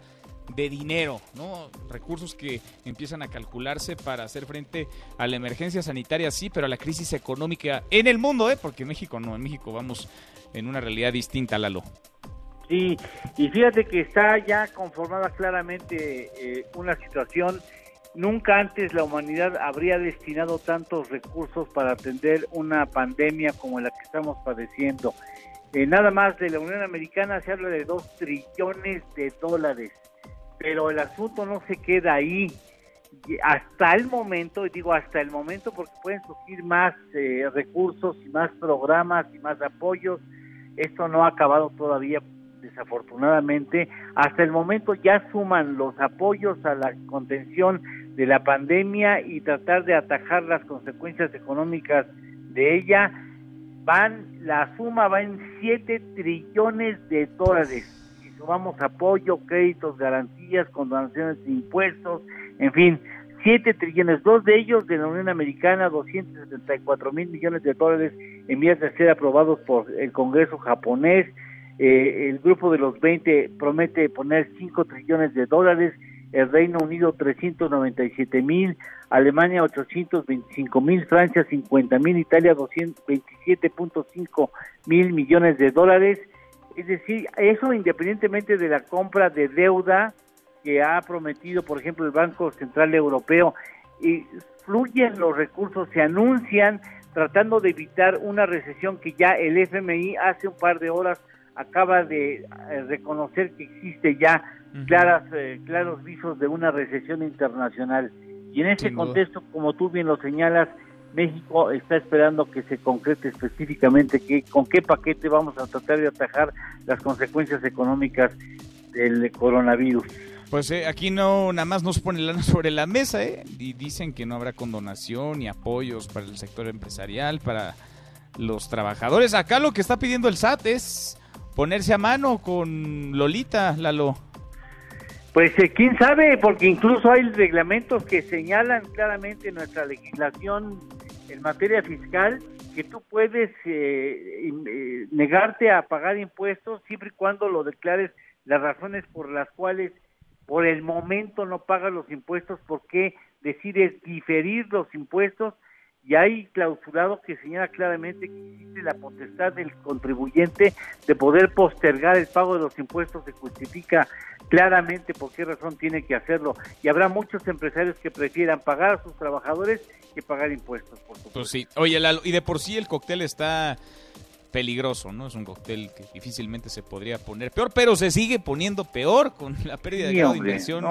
de dinero, ¿no? Recursos que empiezan a calcularse para hacer frente a la emergencia sanitaria, sí, pero a la crisis económica en el mundo, ¿eh? Porque en México no, en México vamos en una realidad distinta, Lalo. Sí, y fíjate que está ya conformada claramente eh, una situación. Nunca antes la humanidad habría destinado tantos recursos para atender una pandemia como la que estamos padeciendo. Eh, nada más de la Unión Americana se habla de dos trillones de dólares pero el asunto no se queda ahí. Hasta el momento, y digo hasta el momento porque pueden surgir más eh, recursos y más programas y más apoyos, esto no ha acabado todavía desafortunadamente. Hasta el momento ya suman los apoyos a la contención de la pandemia y tratar de atajar las consecuencias económicas de ella. Van, la suma va en 7 trillones de dólares tomamos apoyo, créditos, garantías, condonaciones de impuestos, en fin, 7 trillones, dos de ellos de la Unión Americana, 274 mil millones de dólares en vías de ser aprobados por el Congreso japonés. Eh, el grupo de los 20 promete poner 5 trillones de dólares, el Reino Unido 397 mil, Alemania 825 mil, Francia 50 mil, Italia 227.5 mil millones de dólares es decir, eso independientemente de la compra de deuda que ha prometido, por ejemplo, el Banco Central Europeo, y fluyen los recursos, se anuncian tratando de evitar una recesión que ya el FMI hace un par de horas acaba de eh, reconocer que existe ya claras, eh, claros visos de una recesión internacional. Y en ese contexto, como tú bien lo señalas, México está esperando que se concrete específicamente que, con qué paquete vamos a tratar de atajar las consecuencias económicas del coronavirus. Pues eh, aquí no, nada más nos pone lana <laughs> sobre la mesa, ¿eh? Y dicen que no habrá condonación ni apoyos para el sector empresarial, para los trabajadores. Acá lo que está pidiendo el SAT es ponerse a mano con Lolita, Lalo. Pues eh, quién sabe, porque incluso hay reglamentos que señalan claramente nuestra legislación en materia fiscal que tú puedes eh, eh, negarte a pagar impuestos siempre y cuando lo declares las razones por las cuales por el momento no pagas los impuestos, porque decides diferir los impuestos y hay clausurado que señala claramente que existe la potestad del contribuyente de poder postergar el pago de los impuestos, se justifica claramente por qué razón tiene que hacerlo. Y habrá muchos empresarios que prefieran pagar a sus trabajadores que pagar impuestos, por supuesto. Pues sí, oye, y de por sí el cóctel está peligroso, ¿no? Es un cóctel que difícilmente se podría poner peor, pero se sigue poniendo peor con la pérdida de, inversión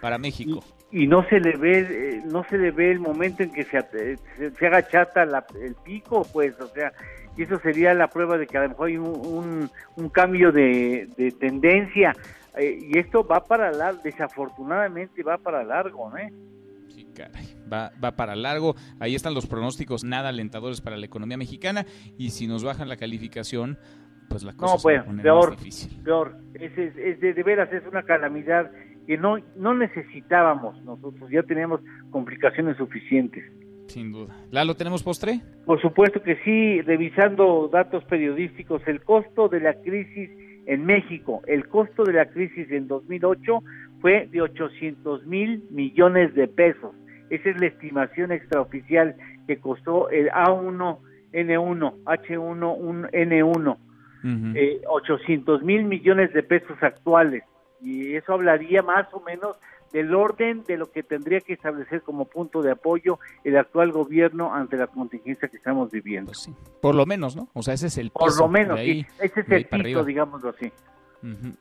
para México. Y, no se le ve eh, no se le ve el momento en que se, se, haga chata el pico, pues, o sea, y eso sería la prueba de que a lo mejor hay un, un, cambio de, tendencia. Eh, y esto va para largo, desafortunadamente va para largo, ¿eh? Sí, caray, va, va para largo. Ahí están los pronósticos nada alentadores para la economía mexicana. Y si nos bajan la calificación, pues la cosa se va a poner peor, más difícil. Peor, es, es, de, de, veras es una calamidad que no, no necesitábamos nosotros, ya tenemos complicaciones suficientes. Sin duda. ¿Lalo, tenemos postre? Por supuesto que sí, revisando datos periodísticos, el costo de la crisis en México, el costo de la crisis en 2008 fue de 800 mil millones de pesos. Esa es la estimación extraoficial que costó el A1N1, H1N1, 800 mil millones de pesos actuales. Y eso hablaría más o menos del orden de lo que tendría que establecer como punto de apoyo el actual gobierno ante la contingencia que estamos viviendo. Pues Por lo menos, ¿no? O sea, ese es el Por lo menos, sí. Ese es el digámoslo así.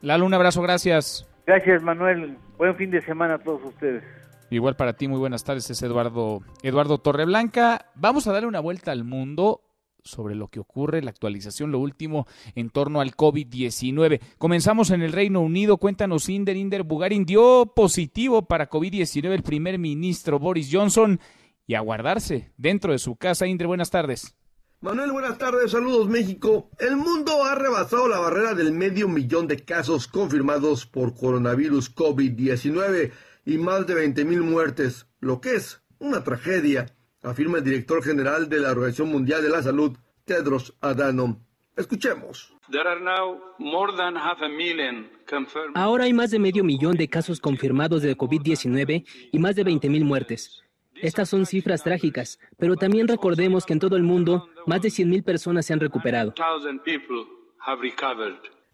Lalo, un abrazo, gracias. Gracias, Manuel. Buen fin de semana a todos ustedes. Igual para ti, muy buenas tardes, es Eduardo, Eduardo Torreblanca. Vamos a darle una vuelta al mundo sobre lo que ocurre, la actualización, lo último en torno al COVID-19. Comenzamos en el Reino Unido. Cuéntanos, Inder, Inder Bugarin dio positivo para COVID-19 el primer ministro Boris Johnson y a guardarse dentro de su casa. Inder, buenas tardes. Manuel, buenas tardes, saludos México. El mundo ha rebasado la barrera del medio millón de casos confirmados por coronavirus COVID-19 y más de 20 mil muertes, lo que es una tragedia afirma el director general de la Organización Mundial de la Salud, Tedros Adhanom. Escuchemos. Ahora hay más de medio millón de casos confirmados de COVID-19 y más de 20.000 muertes. Estas son cifras trágicas, pero también recordemos que en todo el mundo más de 100.000 personas se han recuperado.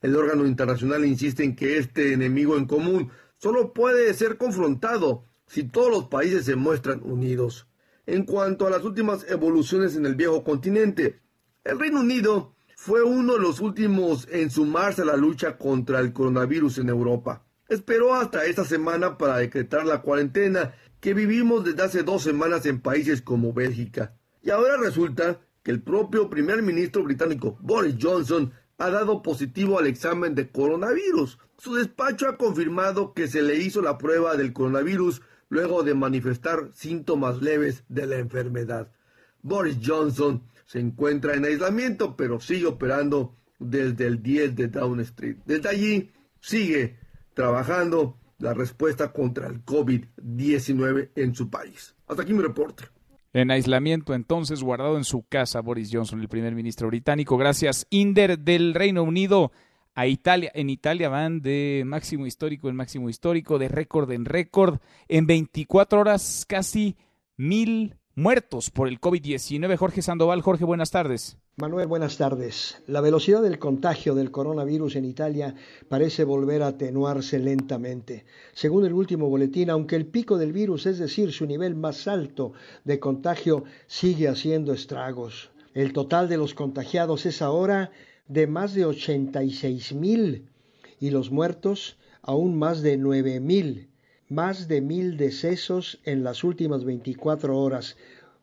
El órgano internacional insiste en que este enemigo en común solo puede ser confrontado si todos los países se muestran unidos en cuanto a las últimas evoluciones en el viejo continente. El Reino Unido fue uno de los últimos en sumarse a la lucha contra el coronavirus en Europa. Esperó hasta esta semana para decretar la cuarentena que vivimos desde hace dos semanas en países como Bélgica. Y ahora resulta que el propio primer ministro británico Boris Johnson ha dado positivo al examen de coronavirus. Su despacho ha confirmado que se le hizo la prueba del coronavirus luego de manifestar síntomas leves de la enfermedad. Boris Johnson se encuentra en aislamiento, pero sigue operando desde el 10 de Down Street. Desde allí sigue trabajando la respuesta contra el COVID-19 en su país. Hasta aquí mi reporte. En aislamiento, entonces, guardado en su casa, Boris Johnson, el primer ministro británico. Gracias, Inder del Reino Unido a Italia. En Italia van de máximo histórico en máximo histórico, de récord en récord. En 24 horas casi mil muertos por el COVID-19. Jorge Sandoval, Jorge, buenas tardes. Manuel, buenas tardes. La velocidad del contagio del coronavirus en Italia parece volver a atenuarse lentamente. Según el último boletín, aunque el pico del virus, es decir, su nivel más alto de contagio, sigue haciendo estragos. El total de los contagiados es ahora de más de 86 mil y los muertos aún más de 9 mil, más de mil decesos en las últimas 24 horas,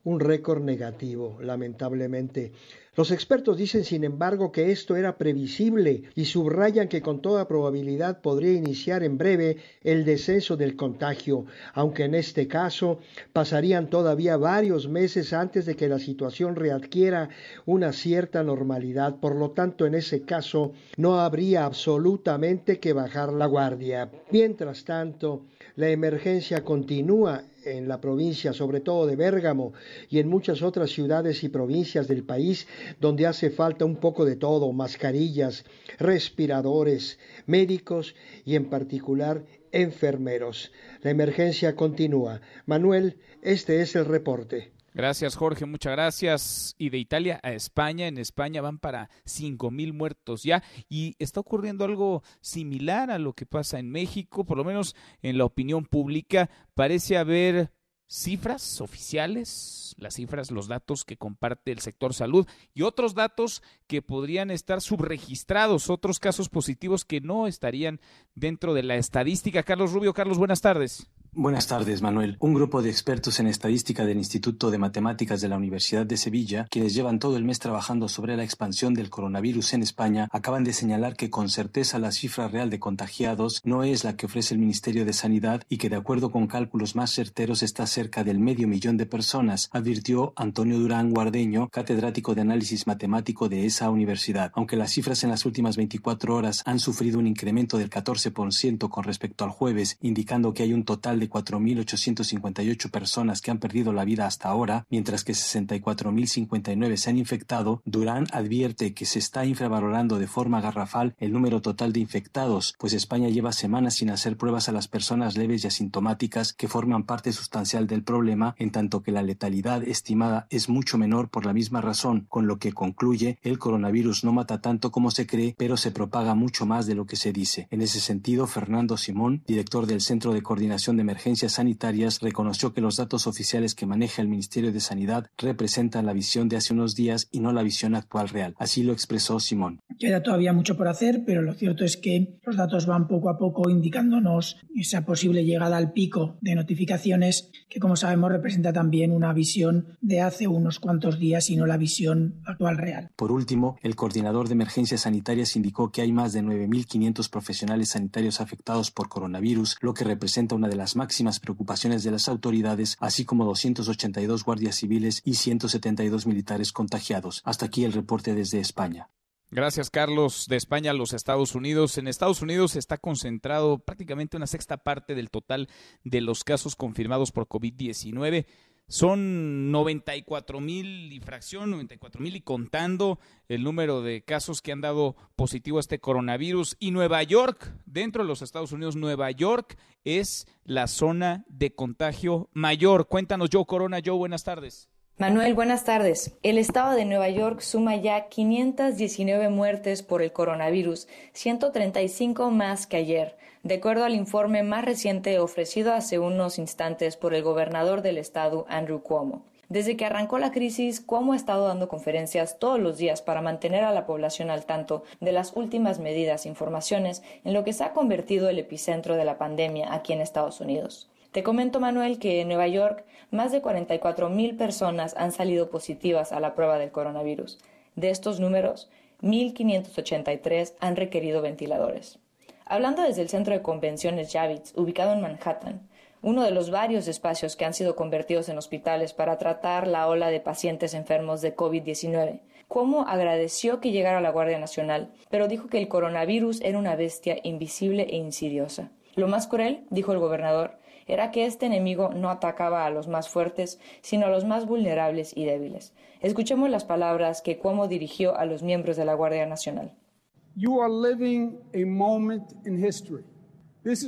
un récord negativo, lamentablemente. Los expertos dicen, sin embargo, que esto era previsible y subrayan que con toda probabilidad podría iniciar en breve el descenso del contagio, aunque en este caso pasarían todavía varios meses antes de que la situación readquiera una cierta normalidad. Por lo tanto, en ese caso no habría absolutamente que bajar la guardia. Mientras tanto, la emergencia continúa en la provincia, sobre todo de Bérgamo y en muchas otras ciudades y provincias del país donde hace falta un poco de todo, mascarillas, respiradores, médicos y en particular enfermeros. La emergencia continúa. Manuel, este es el reporte. Gracias, Jorge, muchas gracias. Y de Italia a España, en España van para cinco mil muertos ya. Y está ocurriendo algo similar a lo que pasa en México, por lo menos en la opinión pública. Parece haber cifras oficiales, las cifras, los datos que comparte el sector salud y otros datos que podrían estar subregistrados, otros casos positivos que no estarían dentro de la estadística. Carlos Rubio, Carlos, buenas tardes. Buenas tardes, Manuel. Un grupo de expertos en estadística del Instituto de Matemáticas de la Universidad de Sevilla, quienes llevan todo el mes trabajando sobre la expansión del coronavirus en España, acaban de señalar que con certeza la cifra real de contagiados no es la que ofrece el Ministerio de Sanidad y que de acuerdo con cálculos más certeros está cerca del medio millón de personas, advirtió Antonio Durán Guardeño, catedrático de análisis matemático de esa universidad. Aunque las cifras en las últimas 24 horas han sufrido un incremento del 14% con respecto al jueves, indicando que hay un total de 4.858 personas que han perdido la vida hasta ahora, mientras que 64.059 se han infectado, Durán advierte que se está infravalorando de forma garrafal el número total de infectados, pues España lleva semanas sin hacer pruebas a las personas leves y asintomáticas que forman parte sustancial del problema, en tanto que la letalidad estimada es mucho menor por la misma razón, con lo que concluye el coronavirus no mata tanto como se cree, pero se propaga mucho más de lo que se dice. En ese sentido, Fernando Simón, director del Centro de Coordinación de Emergencias Sanitarias, reconoció que los datos oficiales que maneja el Ministerio de Sanidad representan la visión de hace unos días y no la visión actual real. Así lo expresó Simón. Queda todavía mucho por hacer, pero lo cierto es que los datos van poco a poco indicándonos esa posible llegada al pico de notificaciones que, como sabemos, representa también una visión de hace unos cuantos días y no la visión actual real. Por último, el coordinador de emergencias sanitarias indicó que hay más de 9.500 profesionales sanitarios afectados por coronavirus, lo que representa una de las máximas preocupaciones de las autoridades, así como 282 guardias civiles y 172 militares contagiados. Hasta aquí el reporte desde España. Gracias, Carlos. De España a los Estados Unidos. En Estados Unidos está concentrado prácticamente una sexta parte del total de los casos confirmados por COVID-19. Son 94 mil y fracción, 94 mil y contando el número de casos que han dado positivo a este coronavirus. Y Nueva York, dentro de los Estados Unidos, Nueva York es la zona de contagio mayor. Cuéntanos, Joe Corona. Joe, buenas tardes. Manuel, buenas tardes. El estado de Nueva York suma ya 519 muertes por el coronavirus, 135 más que ayer, de acuerdo al informe más reciente ofrecido hace unos instantes por el gobernador del estado, Andrew Cuomo. Desde que arrancó la crisis, Cuomo ha estado dando conferencias todos los días para mantener a la población al tanto de las últimas medidas e informaciones en lo que se ha convertido el epicentro de la pandemia aquí en Estados Unidos. Te comento, Manuel, que en Nueva York más de 44 mil personas han salido positivas a la prueba del coronavirus. De estos números, 1.583 han requerido ventiladores. Hablando desde el centro de convenciones Javits, ubicado en Manhattan, uno de los varios espacios que han sido convertidos en hospitales para tratar la ola de pacientes enfermos de COVID-19. Cuomo agradeció que llegara la Guardia Nacional, pero dijo que el coronavirus era una bestia invisible e insidiosa. Lo más cruel, dijo el gobernador, era que este enemigo no atacaba a los más fuertes, sino a los más vulnerables y débiles. Escuchemos las palabras que Cuomo dirigió a los miembros de la Guardia Nacional.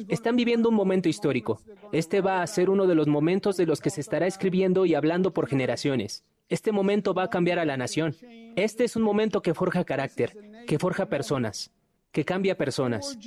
Están viviendo un momento histórico. Este va a ser uno de los momentos de los que se estará escribiendo y hablando por generaciones. Este momento va a cambiar a la nación. Este es un momento que forja carácter, que forja personas, que cambia personas.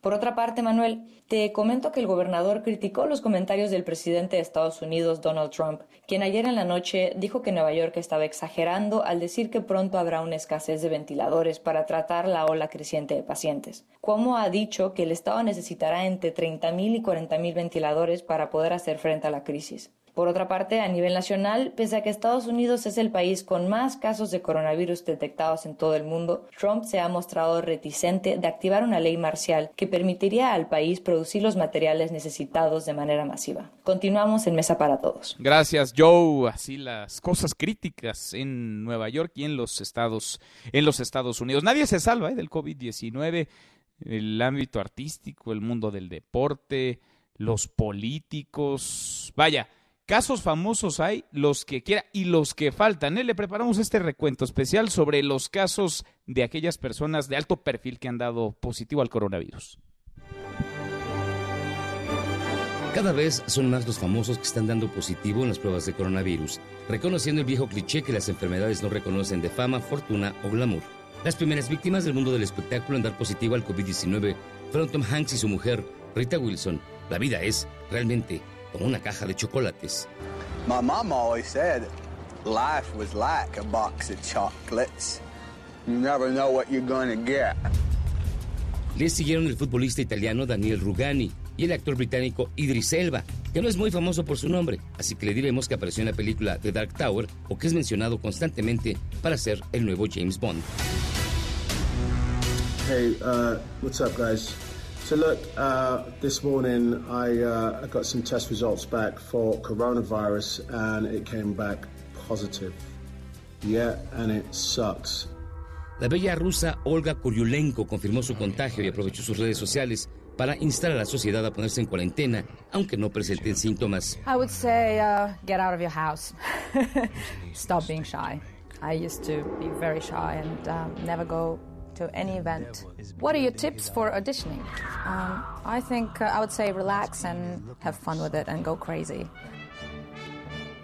Por otra parte, Manuel, te comento que el gobernador criticó los comentarios del presidente de Estados Unidos, Donald Trump, quien ayer en la noche dijo que Nueva York estaba exagerando al decir que pronto habrá una escasez de ventiladores para tratar la ola creciente de pacientes. Cuomo ha dicho que el Estado necesitará entre 30.000 y 40.000 ventiladores para poder hacer frente a la crisis. Por otra parte, a nivel nacional, pese a que Estados Unidos es el país con más casos de coronavirus detectados en todo el mundo, Trump se ha mostrado reticente de activar una ley marcial que permitiría al país producir los materiales necesitados de manera masiva. Continuamos en Mesa para Todos. Gracias, Joe. Así las cosas críticas en Nueva York y en los Estados, en los Estados Unidos. Nadie se salva ¿eh? del COVID-19, el ámbito artístico, el mundo del deporte, los políticos. Vaya, Casos famosos hay los que quiera y los que faltan. ¿eh? Le preparamos este recuento especial sobre los casos de aquellas personas de alto perfil que han dado positivo al coronavirus. Cada vez son más los famosos que están dando positivo en las pruebas de coronavirus, reconociendo el viejo cliché que las enfermedades no reconocen de fama, fortuna o glamour. Las primeras víctimas del mundo del espectáculo en dar positivo al COVID-19 fueron Tom Hanks y su mujer, Rita Wilson. La vida es realmente como una caja de chocolates. My mom always said life was like a box of chocolates. You never know what you're gonna get. Le siguieron el futbolista italiano Daniel Rugani y el actor británico Idris Elba, que no es muy famoso por su nombre, así que le diremos que apareció en la película The Dark Tower o que es mencionado constantemente para ser el nuevo James Bond. Hey, uh, what's up, guys? So look, uh, this morning I, uh, I got some test results back for coronavirus, and it came back positive. Yeah, and it sucks. La bella rusa Olga Kuryulenko confirmó su contagio y aprovechó sus redes sociales para instar a la sociedad a ponerse en cuarentena, aunque no presenten síntomas. I would say uh, get out of your house. <laughs> Stop being shy. I used to be very shy and um, never go to any event. What are your tips for auditioning? Um, I think uh, I would say relax and have fun with it and go crazy.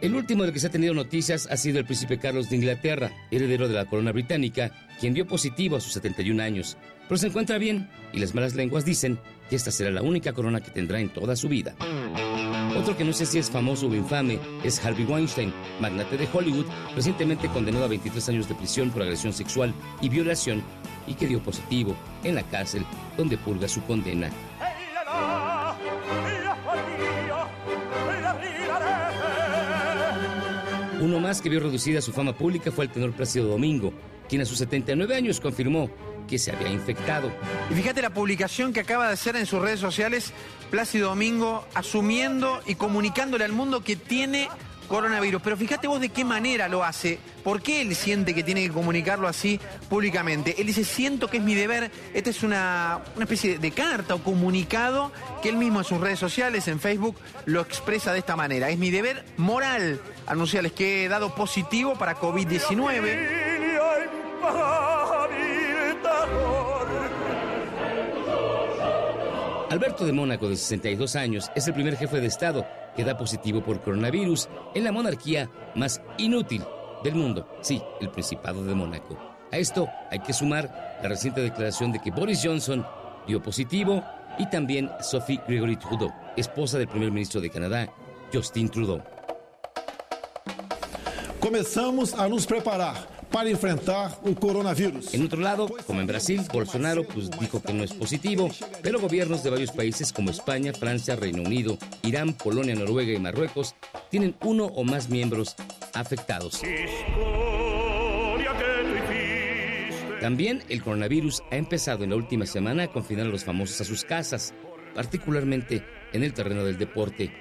El último del que se ha tenido noticias ha sido el príncipe Carlos de Inglaterra, heredero de la corona británica, quien dio positivo a sus 71 años, pero se encuentra bien y las malas lenguas dicen que esta será la única corona que tendrá en toda su vida. Otro que no sé si es famoso o infame es Harvey Weinstein, magnate de Hollywood, recientemente condenado a 23 años de prisión por agresión sexual y violación y que dio positivo en la cárcel donde purga su condena. Uno más que vio reducida su fama pública fue el tenor Plácido Domingo, quien a sus 79 años confirmó que se había infectado. Y fíjate la publicación que acaba de hacer en sus redes sociales Plácido Domingo, asumiendo y comunicándole al mundo que tiene coronavirus. Pero fíjate vos de qué manera lo hace, por qué él siente que tiene que comunicarlo así públicamente. Él dice, siento que es mi deber, esta es una, una especie de carta o comunicado que él mismo en sus redes sociales, en Facebook, lo expresa de esta manera. Es mi deber moral anunciarles que he dado positivo para COVID-19. Alberto de Mónaco, de 62 años, es el primer jefe de Estado que da positivo por coronavirus en la monarquía más inútil del mundo. Sí, el Principado de Mónaco. A esto hay que sumar la reciente declaración de que Boris Johnson dio positivo y también Sophie Gregory Trudeau, esposa del primer ministro de Canadá, Justin Trudeau. Comenzamos a nos preparar para enfrentar el coronavirus. En otro lado, como en Brasil, Bolsonaro pues, dijo que no es positivo, pero gobiernos de varios países como España, Francia, Reino Unido, Irán, Polonia, Noruega y Marruecos tienen uno o más miembros afectados. También el coronavirus ha empezado en la última semana a confinar a los famosos a sus casas, particularmente en el terreno del deporte.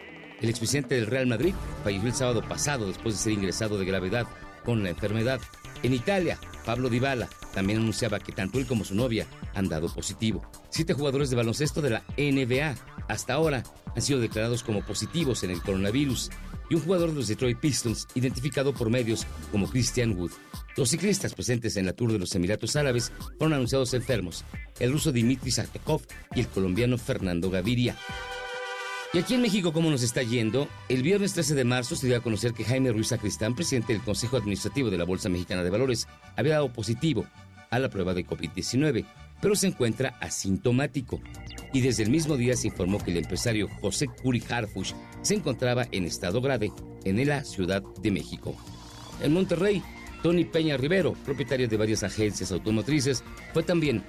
El expresidente del Real Madrid falleció el sábado pasado después de ser ingresado de gravedad con la enfermedad. En Italia, Pablo Dybala también anunciaba que tanto él como su novia han dado positivo. Siete jugadores de baloncesto de la NBA hasta ahora han sido declarados como positivos en el coronavirus y un jugador de los Detroit Pistons identificado por medios como Christian Wood. Los ciclistas presentes en la Tour de los Emiratos Árabes fueron anunciados enfermos, el ruso Dimitri Sartekov y el colombiano Fernando Gaviria. Y aquí en México, ¿cómo nos está yendo? El viernes 13 de marzo se dio a conocer que Jaime Ruiz Sacristán, presidente del Consejo Administrativo de la Bolsa Mexicana de Valores, había dado positivo a la prueba de COVID-19, pero se encuentra asintomático. Y desde el mismo día se informó que el empresario José Curi Harfush se encontraba en estado grave en la Ciudad de México. En Monterrey, Tony Peña Rivero, propietario de varias agencias automotrices, fue también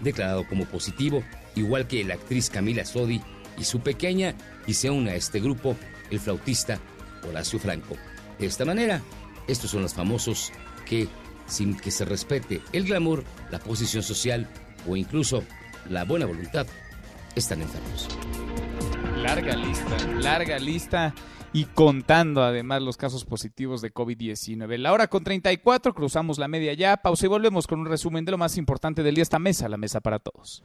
declarado como positivo, igual que la actriz Camila Sodi y su pequeña y se une a este grupo el flautista Horacio Franco. De esta manera, estos son los famosos que, sin que se respete el glamour, la posición social o incluso la buena voluntad, están enfermos. Larga lista, larga lista y contando además los casos positivos de COVID-19. La hora con 34, cruzamos la media ya, pausa y volvemos con un resumen de lo más importante del día, esta mesa, la mesa para todos.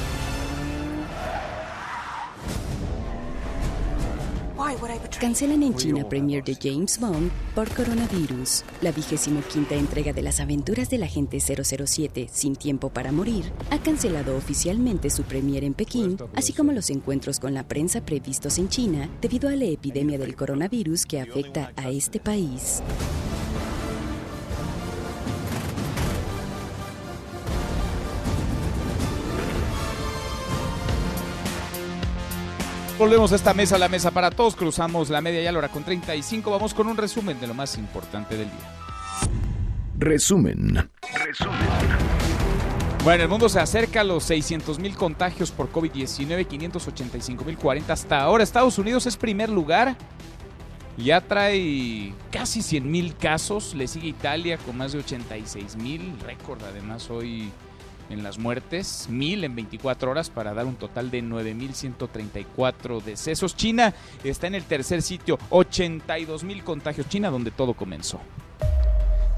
Cancelan en China premier de James Bond por coronavirus. La vigésimo quinta entrega de las aventuras del agente 007, Sin Tiempo para Morir, ha cancelado oficialmente su premier en Pekín, así como los encuentros con la prensa previstos en China debido a la epidemia del coronavirus que afecta a este país. Volvemos a esta mesa, la mesa para todos. Cruzamos la media ya la hora con 35. Vamos con un resumen de lo más importante del día. Resumen. Resumen. Bueno, el mundo se acerca a los 600 mil contagios por COVID-19, 585 mil 40 hasta ahora. Estados Unidos es primer lugar. Ya trae casi 100 mil casos. Le sigue Italia con más de 86 mil. Récord además hoy en las muertes, mil en 24 horas para dar un total de 9.134 decesos. China está en el tercer sitio, 82 mil contagios. China donde todo comenzó.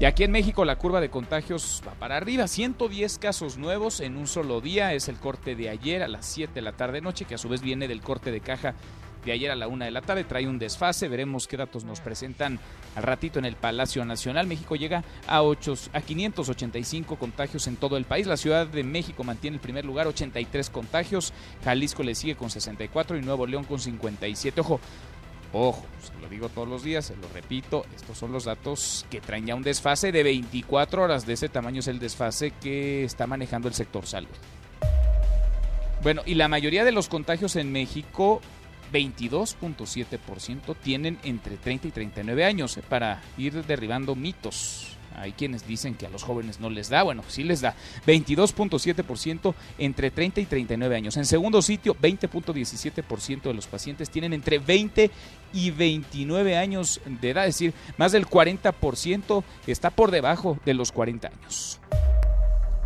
Y aquí en México la curva de contagios va para arriba, 110 casos nuevos en un solo día, es el corte de ayer a las 7 de la tarde noche, que a su vez viene del corte de caja de ayer a la una de la tarde. Trae un desfase. Veremos qué datos nos presentan al ratito en el Palacio Nacional. México llega a, 8, a 585 contagios en todo el país. La Ciudad de México mantiene el primer lugar, 83 contagios. Jalisco le sigue con 64 y Nuevo León con 57. Ojo. Ojo, se lo digo todos los días, se lo repito, estos son los datos que traen ya un desfase de 24 horas. De ese tamaño es el desfase que está manejando el sector salud. Bueno, y la mayoría de los contagios en México 22.7% tienen entre 30 y 39 años para ir derribando mitos. Hay quienes dicen que a los jóvenes no les da, bueno, sí les da. 22.7% entre 30 y 39 años. En segundo sitio, 20.17% de los pacientes tienen entre 20 y 29 años de edad, es decir, más del 40% está por debajo de los 40 años.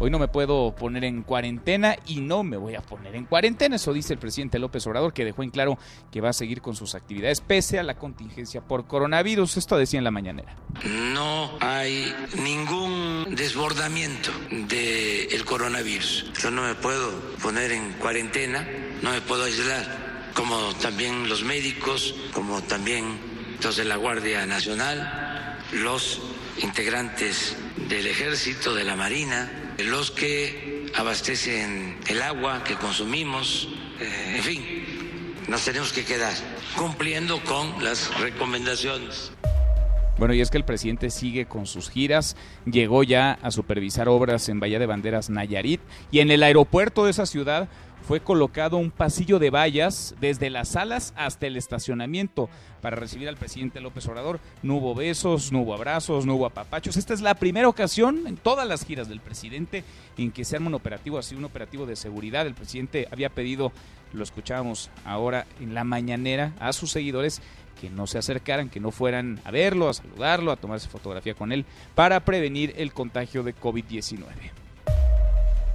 Hoy no me puedo poner en cuarentena y no me voy a poner en cuarentena. Eso dice el presidente López Obrador, que dejó en claro que va a seguir con sus actividades pese a la contingencia por coronavirus. Esto decía en la mañanera. No hay ningún desbordamiento del coronavirus. Yo no me puedo poner en cuarentena, no me puedo aislar, como también los médicos, como también los de la Guardia Nacional, los integrantes del Ejército, de la Marina, los que abastecen el agua que consumimos, eh, en fin, nos tenemos que quedar cumpliendo con las recomendaciones. Bueno, y es que el presidente sigue con sus giras, llegó ya a supervisar obras en Bahía de Banderas Nayarit y en el aeropuerto de esa ciudad fue colocado un pasillo de vallas desde las salas hasta el estacionamiento para recibir al presidente López Obrador. No hubo besos, no hubo abrazos, no hubo apapachos. Esta es la primera ocasión en todas las giras del presidente en que se arma un operativo así, un operativo de seguridad. El presidente había pedido, lo escuchábamos ahora en la mañanera, a sus seguidores que no se acercaran, que no fueran a verlo, a saludarlo, a tomarse fotografía con él, para prevenir el contagio de COVID-19.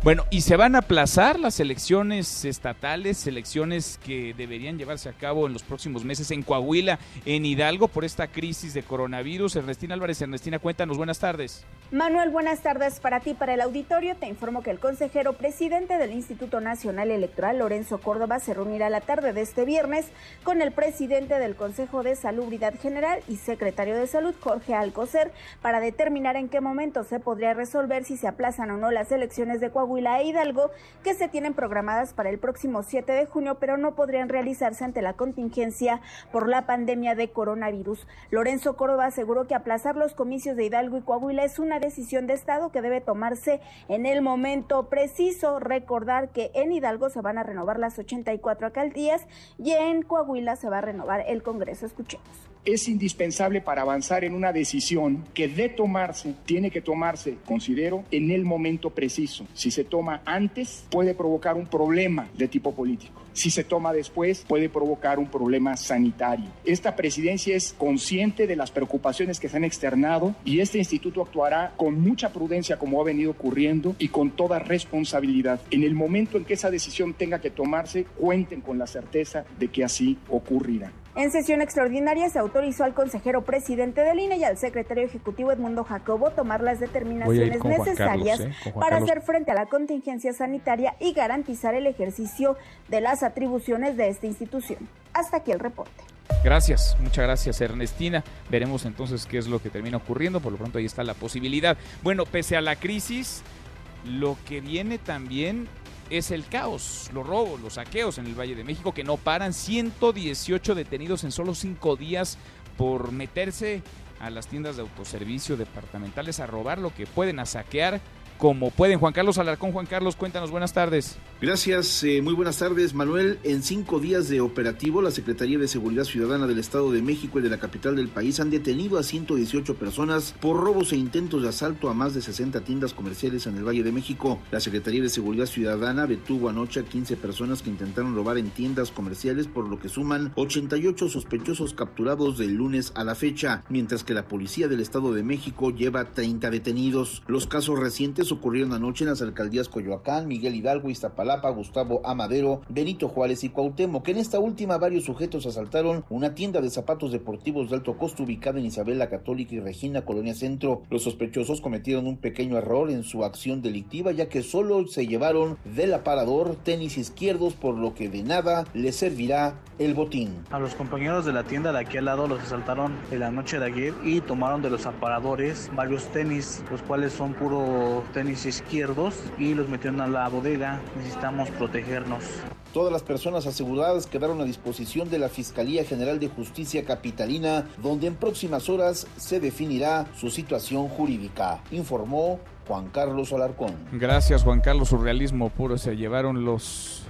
Bueno, y se van a aplazar las elecciones estatales, elecciones que deberían llevarse a cabo en los próximos meses en Coahuila, en Hidalgo, por esta crisis de coronavirus. Ernestina Álvarez, Ernestina, cuéntanos, buenas tardes. Manuel, buenas tardes para ti, para el auditorio. Te informo que el consejero presidente del Instituto Nacional Electoral, Lorenzo Córdoba, se reunirá la tarde de este viernes con el presidente del Consejo de Salubridad General y secretario de Salud, Jorge Alcocer, para determinar en qué momento se podría resolver si se aplazan o no las elecciones de Coahuila Coahuila e Hidalgo, que se tienen programadas para el próximo 7 de junio, pero no podrían realizarse ante la contingencia por la pandemia de coronavirus. Lorenzo Córdoba aseguró que aplazar los comicios de Hidalgo y Coahuila es una decisión de Estado que debe tomarse en el momento preciso. Recordar que en Hidalgo se van a renovar las 84 alcaldías y en Coahuila se va a renovar el Congreso. Escuchemos es indispensable para avanzar en una decisión que de tomarse, tiene que tomarse, considero, en el momento preciso. Si se toma antes, puede provocar un problema de tipo político. Si se toma después, puede provocar un problema sanitario. Esta presidencia es consciente de las preocupaciones que se han externado y este instituto actuará con mucha prudencia como ha venido ocurriendo y con toda responsabilidad. En el momento en que esa decisión tenga que tomarse, cuenten con la certeza de que así ocurrirá. En sesión extraordinaria se autorizó al consejero presidente del INE y al secretario ejecutivo Edmundo Jacobo tomar las determinaciones necesarias ¿eh? para hacer frente a la contingencia sanitaria y garantizar el ejercicio de las atribuciones de esta institución. Hasta aquí el reporte. Gracias, muchas gracias Ernestina. Veremos entonces qué es lo que termina ocurriendo. Por lo pronto ahí está la posibilidad. Bueno, pese a la crisis, lo que viene también es el caos, los robos, los saqueos en el Valle de México que no paran. 118 detenidos en solo cinco días por meterse a las tiendas de autoservicio departamentales a robar lo que pueden, a saquear como pueden. Juan Carlos Alarcón, Juan Carlos, cuéntanos, buenas tardes. Gracias, eh, muy buenas tardes, Manuel. En cinco días de operativo, la Secretaría de Seguridad Ciudadana del Estado de México y de la capital del país han detenido a 118 personas por robos e intentos de asalto a más de 60 tiendas comerciales en el Valle de México. La Secretaría de Seguridad Ciudadana detuvo anoche a 15 personas que intentaron robar en tiendas comerciales, por lo que suman 88 sospechosos capturados del lunes a la fecha, mientras que la Policía del Estado de México lleva 30 detenidos. Los casos recientes ocurrieron anoche en las alcaldías Coyoacán, Miguel Hidalgo, Iztapalapa, Gustavo Amadero, Benito Juárez y Cuauhtémoc. En esta última varios sujetos asaltaron una tienda de zapatos deportivos de alto costo ubicada en Isabel la Católica y Regina, Colonia Centro. Los sospechosos cometieron un pequeño error en su acción delictiva ya que solo se llevaron del aparador tenis izquierdos por lo que de nada les servirá el botín. A los compañeros de la tienda de aquí al lado los asaltaron en la noche de ayer y tomaron de los aparadores varios tenis, los cuales son puro tenis izquierdos y los metieron a la bodega. Protegernos. Todas las personas aseguradas quedaron a disposición de la Fiscalía General de Justicia Capitalina, donde en próximas horas se definirá su situación jurídica, informó Juan Carlos Alarcón. Gracias Juan Carlos, surrealismo puro, se llevaron los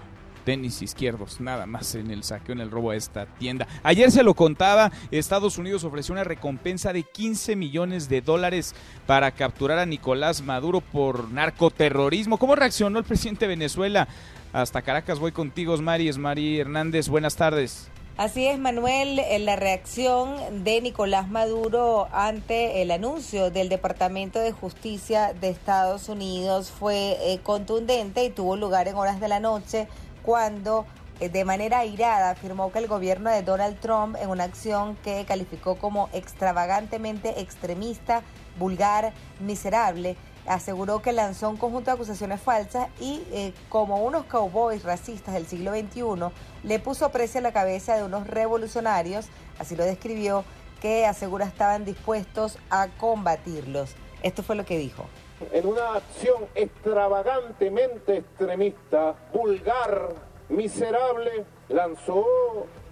tenis izquierdos, nada más en el saqueo, en el robo a esta tienda. Ayer se lo contaba, Estados Unidos ofreció una recompensa de 15 millones de dólares para capturar a Nicolás Maduro por narcoterrorismo. ¿Cómo reaccionó el presidente de Venezuela? Hasta Caracas voy contigo, Mari, es Hernández, buenas tardes. Así es, Manuel, la reacción de Nicolás Maduro ante el anuncio del Departamento de Justicia de Estados Unidos fue eh, contundente y tuvo lugar en horas de la noche cuando eh, de manera airada afirmó que el gobierno de Donald Trump, en una acción que calificó como extravagantemente extremista, vulgar, miserable, aseguró que lanzó un conjunto de acusaciones falsas y eh, como unos cowboys racistas del siglo XXI, le puso precio a la cabeza de unos revolucionarios, así lo describió, que asegura estaban dispuestos a combatirlos. Esto fue lo que dijo en una acción extravagantemente extremista, vulgar, miserable, lanzó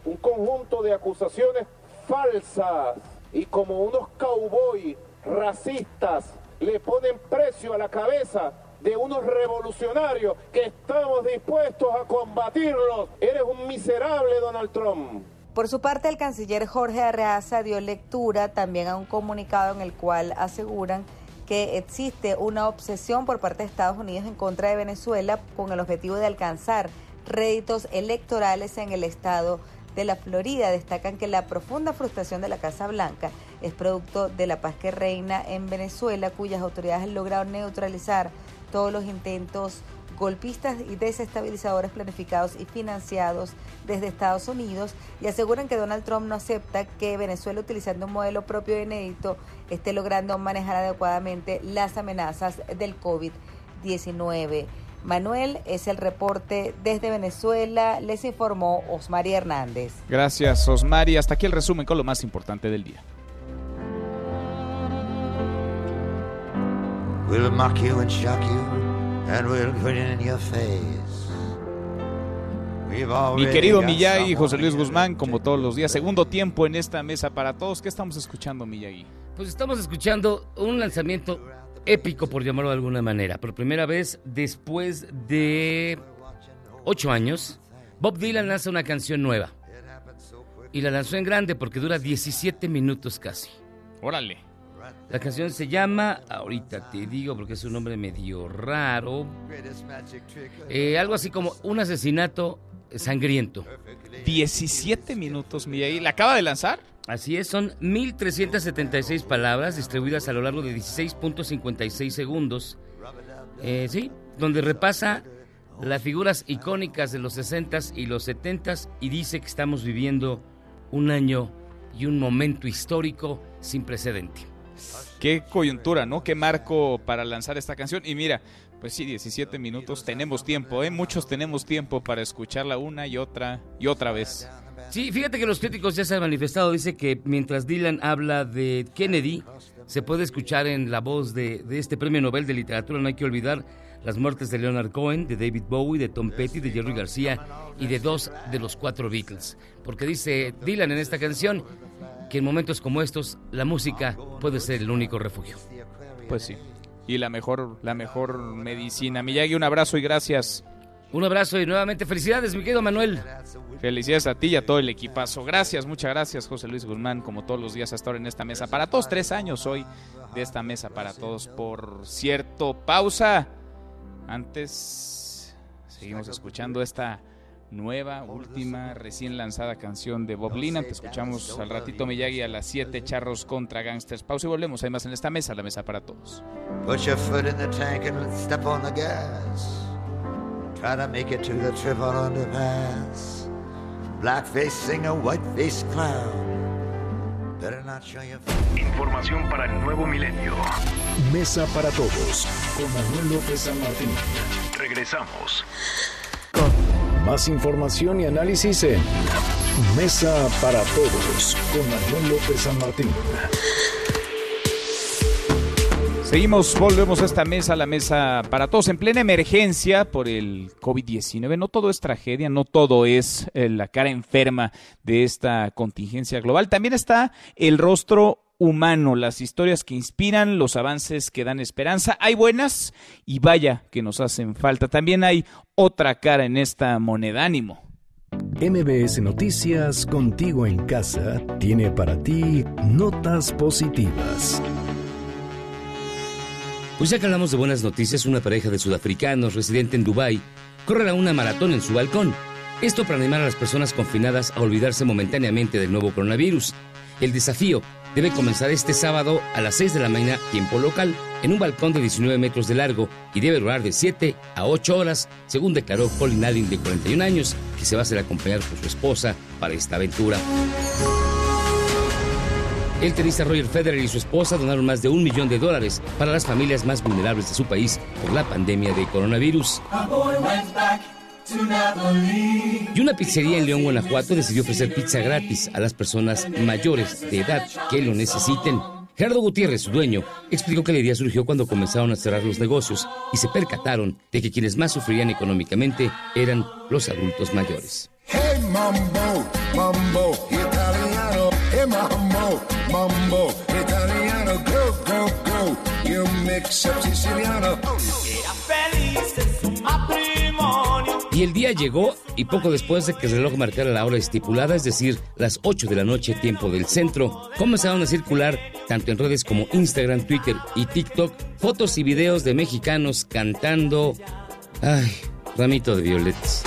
un conjunto de acusaciones falsas y como unos cowboys racistas le ponen precio a la cabeza de unos revolucionarios que estamos dispuestos a combatirlos. Eres un miserable, Donald Trump. Por su parte, el canciller Jorge Arreaza dio lectura también a un comunicado en el cual aseguran que existe una obsesión por parte de Estados Unidos en contra de Venezuela con el objetivo de alcanzar réditos electorales en el estado de la Florida. Destacan que la profunda frustración de la Casa Blanca es producto de la paz que reina en Venezuela, cuyas autoridades han logrado neutralizar todos los intentos golpistas y desestabilizadores planificados y financiados desde Estados Unidos y aseguran que Donald Trump no acepta que Venezuela, utilizando un modelo propio e inédito, esté logrando manejar adecuadamente las amenazas del COVID-19. Manuel, es el reporte desde Venezuela. Les informó Osmari Hernández. Gracias, Osmari. Hasta aquí el resumen con lo más importante del día. Mi querido Miyagi, José Luis Guzmán, como todos los días, segundo tiempo en esta mesa para todos. ¿Qué estamos escuchando, Miyagi? Pues estamos escuchando un lanzamiento épico, por llamarlo de alguna manera. Por primera vez, después de ocho años, Bob Dylan lanza una canción nueva. Y la lanzó en grande porque dura 17 minutos casi. Órale. La canción se llama, ahorita te digo porque es un nombre medio raro, eh, algo así como un asesinato sangriento. 17 minutos, y ¿La acaba de lanzar? Así es, son 1.376 palabras distribuidas a lo largo de 16.56 segundos. Eh, sí, donde repasa las figuras icónicas de los 60s y los 70s y dice que estamos viviendo un año y un momento histórico sin precedente. Qué coyuntura, ¿no? Qué marco para lanzar esta canción. Y mira, pues sí, 17 minutos, tenemos tiempo, ¿eh? Muchos tenemos tiempo para escucharla una y otra y otra vez. Sí, fíjate que los críticos ya se han manifestado. Dice que mientras Dylan habla de Kennedy, se puede escuchar en la voz de, de este premio Nobel de Literatura. No hay que olvidar las muertes de Leonard Cohen, de David Bowie, de Tom Petty, de Jerry García y de dos de los cuatro Beatles. Porque dice Dylan en esta canción que en momentos como estos la música puede ser el único refugio. Pues sí. Y la mejor, la mejor medicina. Miyagi, un abrazo y gracias. Un abrazo y nuevamente felicidades, mi querido Manuel. Felicidades a ti y a todo el equipazo. Gracias, muchas gracias, José Luis Guzmán, como todos los días hasta ahora en esta mesa. Para todos, tres años hoy de esta mesa para todos. Por cierto, pausa. Antes, seguimos escuchando esta nueva, última, recién lanzada canción de Bob Lina. Te escuchamos al ratito Miyagi a las 7 charros contra gangsters. Pausa y volvemos. Hay más en esta mesa, la mesa para todos. Put your foot in the tank and step on the gas. Try to make it to the triple underpass. Blackface singer, whiteface clown. Better not show your Información para el nuevo milenio. Mesa para todos con Manuel López San Martín. Regresamos. Más información y análisis en Mesa para todos con Manuel López San Martín. Seguimos, volvemos a esta mesa, la mesa para todos, en plena emergencia por el COVID-19. No todo es tragedia, no todo es eh, la cara enferma de esta contingencia global. También está el rostro humano, las historias que inspiran, los avances que dan esperanza. Hay buenas y vaya que nos hacen falta. También hay otra cara en esta moneda. Ánimo. MBS Noticias, contigo en casa, tiene para ti notas positivas. Pues ya que hablamos de buenas noticias, una pareja de sudafricanos residente en Dubái correrá una maratón en su balcón. Esto para animar a las personas confinadas a olvidarse momentáneamente del nuevo coronavirus. El desafío debe comenzar este sábado a las 6 de la mañana, tiempo local, en un balcón de 19 metros de largo y debe durar de 7 a 8 horas, según declaró Colin Allen, de 41 años, que se va a hacer acompañar por su esposa para esta aventura. El tenista Roger Federer y su esposa donaron más de un millón de dólares para las familias más vulnerables de su país por la pandemia de coronavirus. Y una pizzería en León, Guanajuato decidió ofrecer pizza gratis a las personas mayores de edad que lo necesiten. Gerardo Gutiérrez, su dueño, explicó que la idea surgió cuando comenzaron a cerrar los negocios y se percataron de que quienes más sufrirían económicamente eran los adultos mayores. Hey mambo, mambo italiano. Hey mambo, mambo italiano. Go, go, go. You mix up siciliano. Y el día llegó y poco después de que el reloj marcara la hora estipulada, es decir, las 8 de la noche tiempo del centro, comenzaron a circular, tanto en redes como Instagram, Twitter y TikTok, fotos y videos de mexicanos cantando... ¡Ay! Ramito de violetas.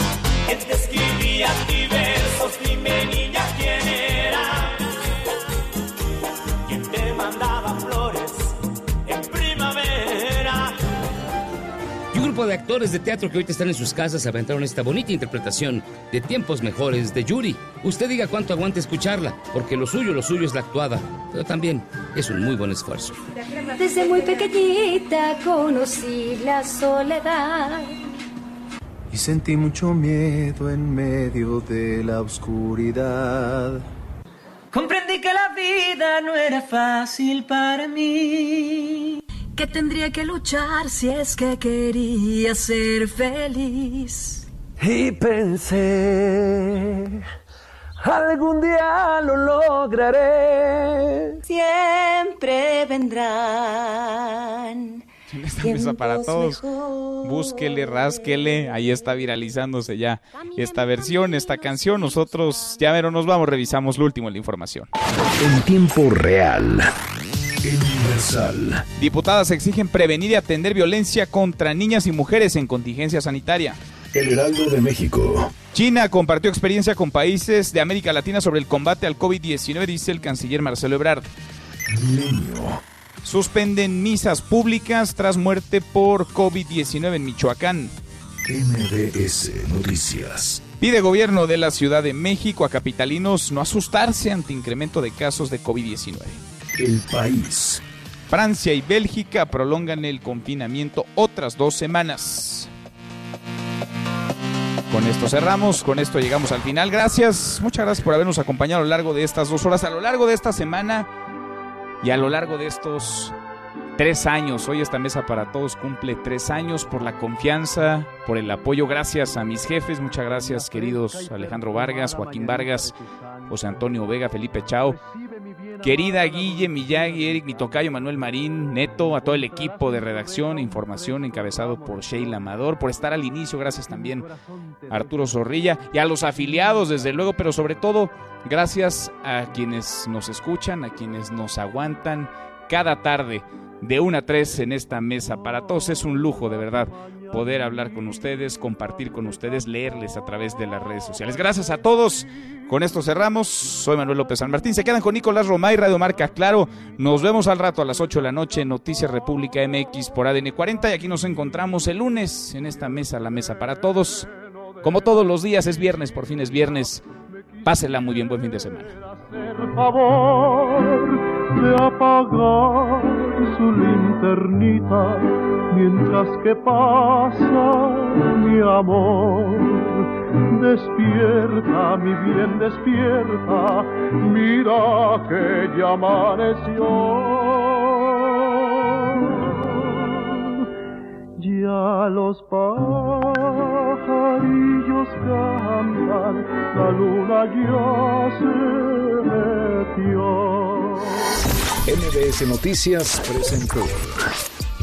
Grupo de actores de teatro que ahorita están en sus casas aventaron esta bonita interpretación de Tiempos Mejores de Yuri. Usted diga cuánto aguante escucharla, porque lo suyo, lo suyo es la actuada, pero también es un muy buen esfuerzo. Desde muy pequeñita conocí la soledad. Y sentí mucho miedo en medio de la oscuridad. Comprendí que la vida no era fácil para mí. Que tendría que luchar si es que quería ser feliz. Y pensé, algún día lo lograré. Siempre vendrán. Mesa para todos. Búsquele, rásquele. Ahí está viralizándose ya esta versión, esta canción. Nosotros ya pero nos vamos, revisamos lo último la información. En tiempo real. Universal. Diputadas exigen prevenir y atender violencia contra niñas y mujeres en contingencia sanitaria. El Heraldo de México. China compartió experiencia con países de América Latina sobre el combate al COVID-19, dice el canciller Marcelo Ebrard. Milenio. Suspenden misas públicas tras muerte por COVID-19 en Michoacán. MBS Noticias. Pide gobierno de la Ciudad de México a capitalinos no asustarse ante incremento de casos de COVID-19. El país. Francia y Bélgica prolongan el confinamiento otras dos semanas. Con esto cerramos, con esto llegamos al final. Gracias, muchas gracias por habernos acompañado a lo largo de estas dos horas, a lo largo de esta semana y a lo largo de estos tres años. Hoy esta mesa para todos cumple tres años por la confianza, por el apoyo. Gracias a mis jefes, muchas gracias queridos Alejandro Vargas, Joaquín Vargas, José Antonio Vega, Felipe Chao. Querida Guille, Miyagi, Eric, Mitocayo, Manuel Marín, Neto, a todo el equipo de redacción e información encabezado por Sheila Amador, por estar al inicio, gracias también a Arturo Zorrilla y a los afiliados, desde luego, pero sobre todo, gracias a quienes nos escuchan, a quienes nos aguantan cada tarde de 1 a 3 en esta mesa. Para todos es un lujo, de verdad, poder hablar con ustedes, compartir con ustedes, leerles a través de las redes sociales. Gracias a todos. Con esto cerramos. Soy Manuel López San Martín. Se quedan con Nicolás Romay, Radio Marca Claro. Nos vemos al rato a las 8 de la noche. Noticias República MX por ADN 40. Y aquí nos encontramos el lunes en esta mesa, la mesa para todos. Como todos los días, es viernes, por fin es viernes. Pásela muy bien, buen fin de semana. de apagar su linternita mientras que pasa mi amor. Despierta, mi bien, despierta, mira que ya amaneció. Ya los pajarillos cantan, la luna ya se metió. MBS Noticias presentó